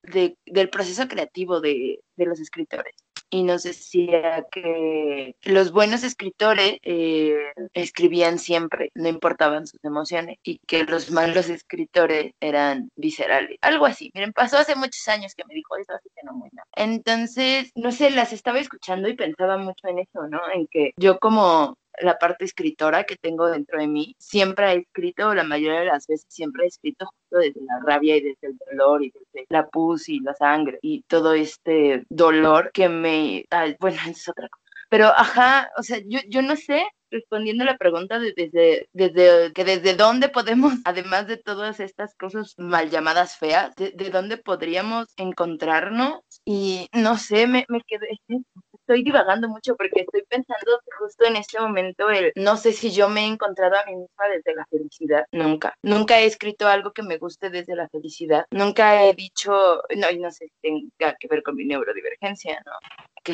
del proceso creativo de, de los escritores. Y nos decía que los buenos escritores eh, escribían siempre, no importaban sus emociones, y que los malos escritores eran viscerales. Algo así. Miren, pasó hace muchos años que me dijo eso, así que no muy nada. Entonces, no sé, las estaba escuchando y pensaba mucho en eso, ¿no? En que yo como la parte escritora que tengo dentro de mí, siempre he escrito, la mayoría de las veces siempre he escrito justo desde la rabia y desde el dolor y desde la pus y la sangre y todo este dolor que me... bueno, es otra cosa. Pero, ajá, o sea, yo, yo no sé, respondiendo la pregunta de desde, desde, que desde dónde podemos, además de todas estas cosas mal llamadas feas, de, de dónde podríamos encontrarnos. Y no sé, me, me quedé, estoy divagando mucho porque estoy pensando justo en este momento el, no sé si yo me he encontrado a mí misma desde la felicidad, nunca. Nunca he escrito algo que me guste desde la felicidad. Nunca he dicho, no, y no sé si tenga que ver con mi neurodivergencia, ¿no?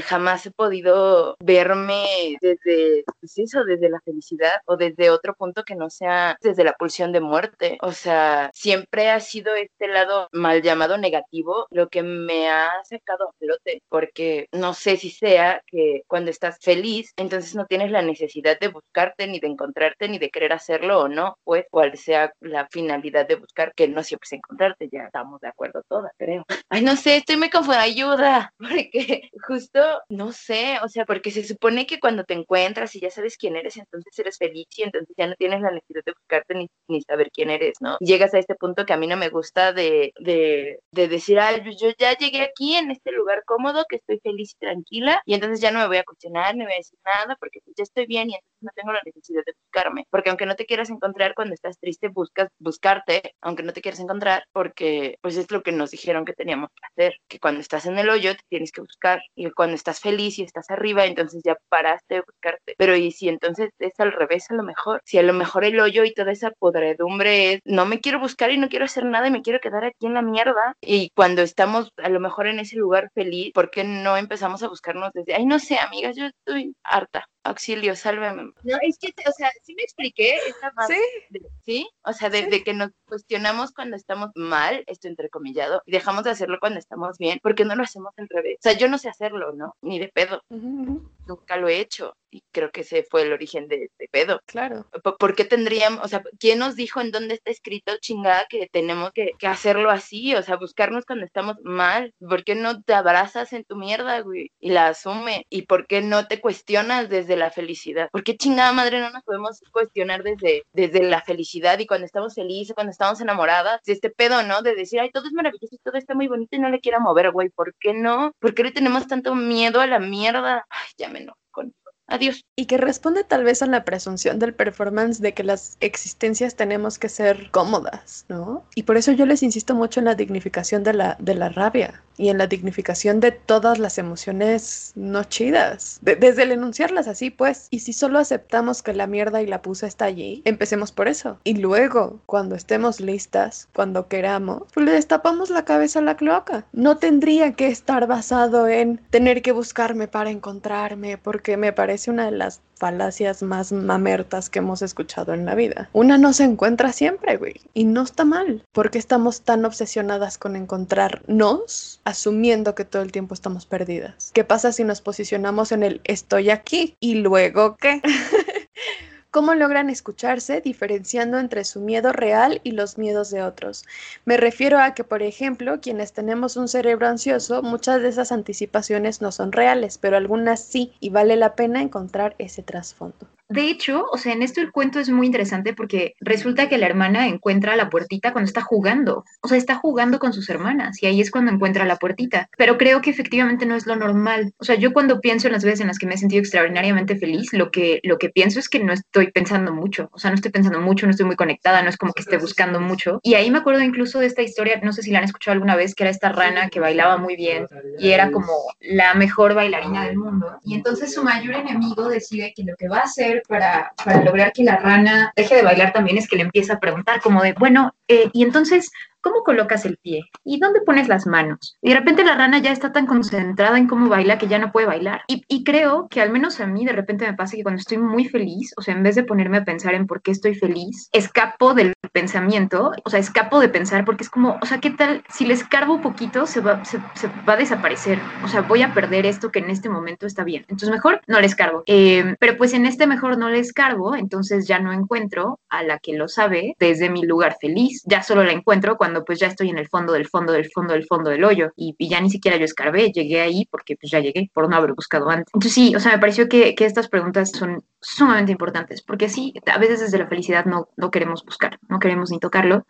Jamás he podido verme desde, pues eso, desde la felicidad o desde otro punto que no sea desde la pulsión de muerte. O sea, siempre ha sido este lado mal llamado negativo lo que me ha sacado a flote, porque no sé si sea que cuando estás feliz, entonces no tienes la necesidad de buscarte, ni de encontrarte, ni de querer hacerlo o no, pues cuál sea la finalidad de buscar, que no siempre es encontrarte, ya estamos de acuerdo todas, creo. Ay, no sé, estoy muy confundida, ayuda, porque justo no sé, o sea, porque se supone que cuando te encuentras y ya sabes quién eres, entonces eres feliz y entonces ya no tienes la necesidad de buscarte ni, ni saber quién eres, ¿no? Llegas a este punto que a mí no me gusta de, de, de decir, ay, yo ya llegué aquí en este lugar cómodo, que estoy feliz y tranquila, y entonces ya no me voy a cuestionar, ni voy a decir nada, porque ya estoy bien y entonces no tengo la necesidad de buscarme. Porque aunque no te quieras encontrar cuando estás triste, buscas buscarte, aunque no te quieras encontrar, porque pues es lo que nos dijeron que teníamos que hacer, que cuando estás en el hoyo te tienes que buscar, y cuando estás feliz y estás arriba, entonces ya paraste de buscarte. Pero y si entonces es al revés, a lo mejor, si a lo mejor el hoyo y toda esa podredumbre es, no me quiero buscar y no quiero hacer nada y me quiero quedar aquí en la mierda, y cuando estamos a lo mejor en ese lugar feliz, ¿por qué no empezamos a buscarnos desde, ay, no sé, amigas, yo estoy harta? Auxilio, sálveme. No, es que, o sea, sí me expliqué esa parte, ¿Sí? ¿sí? O sea, de, que nos cuestionamos cuando estamos mal, esto entrecomillado, y dejamos de hacerlo cuando estamos bien, porque no lo hacemos al revés. O sea, yo no sé hacerlo, ¿no? Ni de pedo. Nunca lo he hecho y creo que ese fue el origen de este pedo. Claro. ¿Por, qué tendríamos, o sea, quién nos dijo en dónde está escrito chingada que tenemos que, hacerlo así? O sea, buscarnos cuando estamos mal. ¿Por qué no te abrazas en tu mierda, güey? Y la asume. ¿Y por qué no te cuestionas desde la felicidad? ¿Por qué chingada madre no nos podemos cuestionar desde, desde la felicidad y cuando estamos felices, cuando estamos enamoradas? De este pedo, ¿no? De decir, ay, todo es maravilloso, todo está muy bonito y no le quiero mover, güey. ¿Por qué no? ¿Por qué le tenemos tanto miedo a la mierda? Ay, ya me enojo con Adiós. Y que responde tal vez a la presunción del performance de que las existencias tenemos que ser cómodas, ¿no? Y por eso yo les insisto mucho en la dignificación de la, de la rabia y en la dignificación de todas las emociones no chidas. desde el enunciarlas así, pues. Y si solo aceptamos que la mierda y la pusa está allí, empecemos por eso. Y luego, cuando estemos listas, cuando queramos, pues le destapamos la cabeza a la cloaca. No tendría que estar basado en tener que buscarme para encontrarme, porque me parece una de las falacias más mamertas que hemos escuchado en la vida. Una no se encuentra siempre, güey. Y no está mal. porque estamos tan obsesionadas con encontrarnos, asumiendo que todo el tiempo estamos perdidas? ¿Qué pasa si nos posicionamos en el estoy aquí y luego qué? ¿Cómo logran escucharse diferenciando entre su miedo real y los miedos de otros? Me refiero a que, por ejemplo, quienes tenemos un cerebro ansioso, muchas de esas anticipaciones no son reales, pero algunas sí, y vale la pena encontrar ese trasfondo. De hecho, o sea, en esto el cuento es muy interesante porque resulta que la hermana encuentra la puertita cuando está jugando. O sea, está jugando con sus hermanas y ahí es cuando encuentra la puertita. Pero creo que efectivamente no es lo normal. O sea, yo cuando pienso en las veces en las que me he sentido extraordinariamente feliz, lo que, lo que pienso es que no estoy pensando mucho. O sea, no estoy pensando mucho, no estoy muy conectada, no es como que esté buscando mucho. Y ahí me acuerdo incluso de esta historia, no sé si la han escuchado alguna vez, que era esta rana que bailaba muy bien y era como la mejor bailarina del mundo. Y entonces su mayor enemigo decide que lo que va a hacer para, para lograr que la rana deje de bailar también es que le empieza a preguntar como de, bueno, eh, y entonces, ¿cómo colocas el pie? ¿Y dónde pones las manos? Y de repente la rana ya está tan concentrada en cómo baila que ya no puede bailar. Y, y creo que al menos a mí de repente me pasa que cuando estoy muy feliz, o sea, en vez de ponerme a pensar en por qué estoy feliz, escapo del pensamiento, o sea, escapo de pensar porque es como, o sea, ¿qué tal si le escarbo un poquito se va, se, se va a desaparecer? O sea, voy a perder esto que en este momento está bien. Entonces mejor no le escarbo. Eh, pero pues en este mejor no le escarbo, entonces ya no encuentro a la que lo sabe desde mi lugar feliz. Ya solo la encuentro cuando pues ya estoy en el fondo del fondo del fondo del fondo del hoyo y, ya ni siquiera yo escarbé, llegué ahí porque pues ya llegué por no haber buscado antes. Entonces sí, o sea, me pareció que, que estas preguntas son sumamente importantes porque sí, a veces desde la felicidad no, no queremos buscar, no queremos ni tocarlo.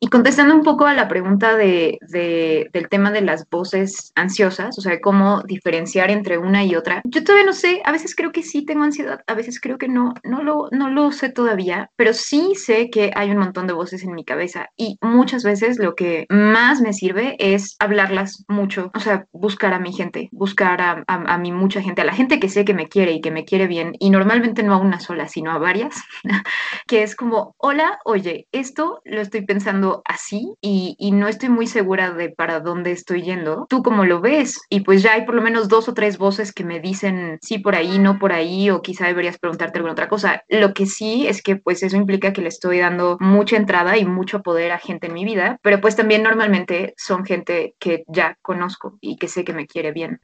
Y contestando un poco a la pregunta de, de, del tema de las voces ansiosas, o sea, cómo diferenciar entre una y otra, yo todavía no sé, a veces creo que sí tengo ansiedad, a veces creo que no, no lo, no lo sé todavía, pero sí sé que hay un montón de voces en mi cabeza y muchas veces lo que más me sirve es hablarlas mucho, o sea, buscar a mi gente, buscar a, a, a mi mucha gente, a la gente que sé que me quiere y que me quiere bien, y normalmente no a una sola, sino a varias, que es como, hola, oye, esto lo estoy pensando así y, y, no estoy muy segura de para dónde estoy yendo. ¿Tú cómo lo ves? Y pues ya hay por lo menos dos o tres voces que me dicen sí por ahí, no por ahí, o quizá deberías preguntarte alguna otra cosa. Lo que sí es que pues eso implica que le estoy dando mucha entrada y mucho poder a gente en mi vida, pero pues también normalmente son gente que ya conozco y que sé que me quiere bien.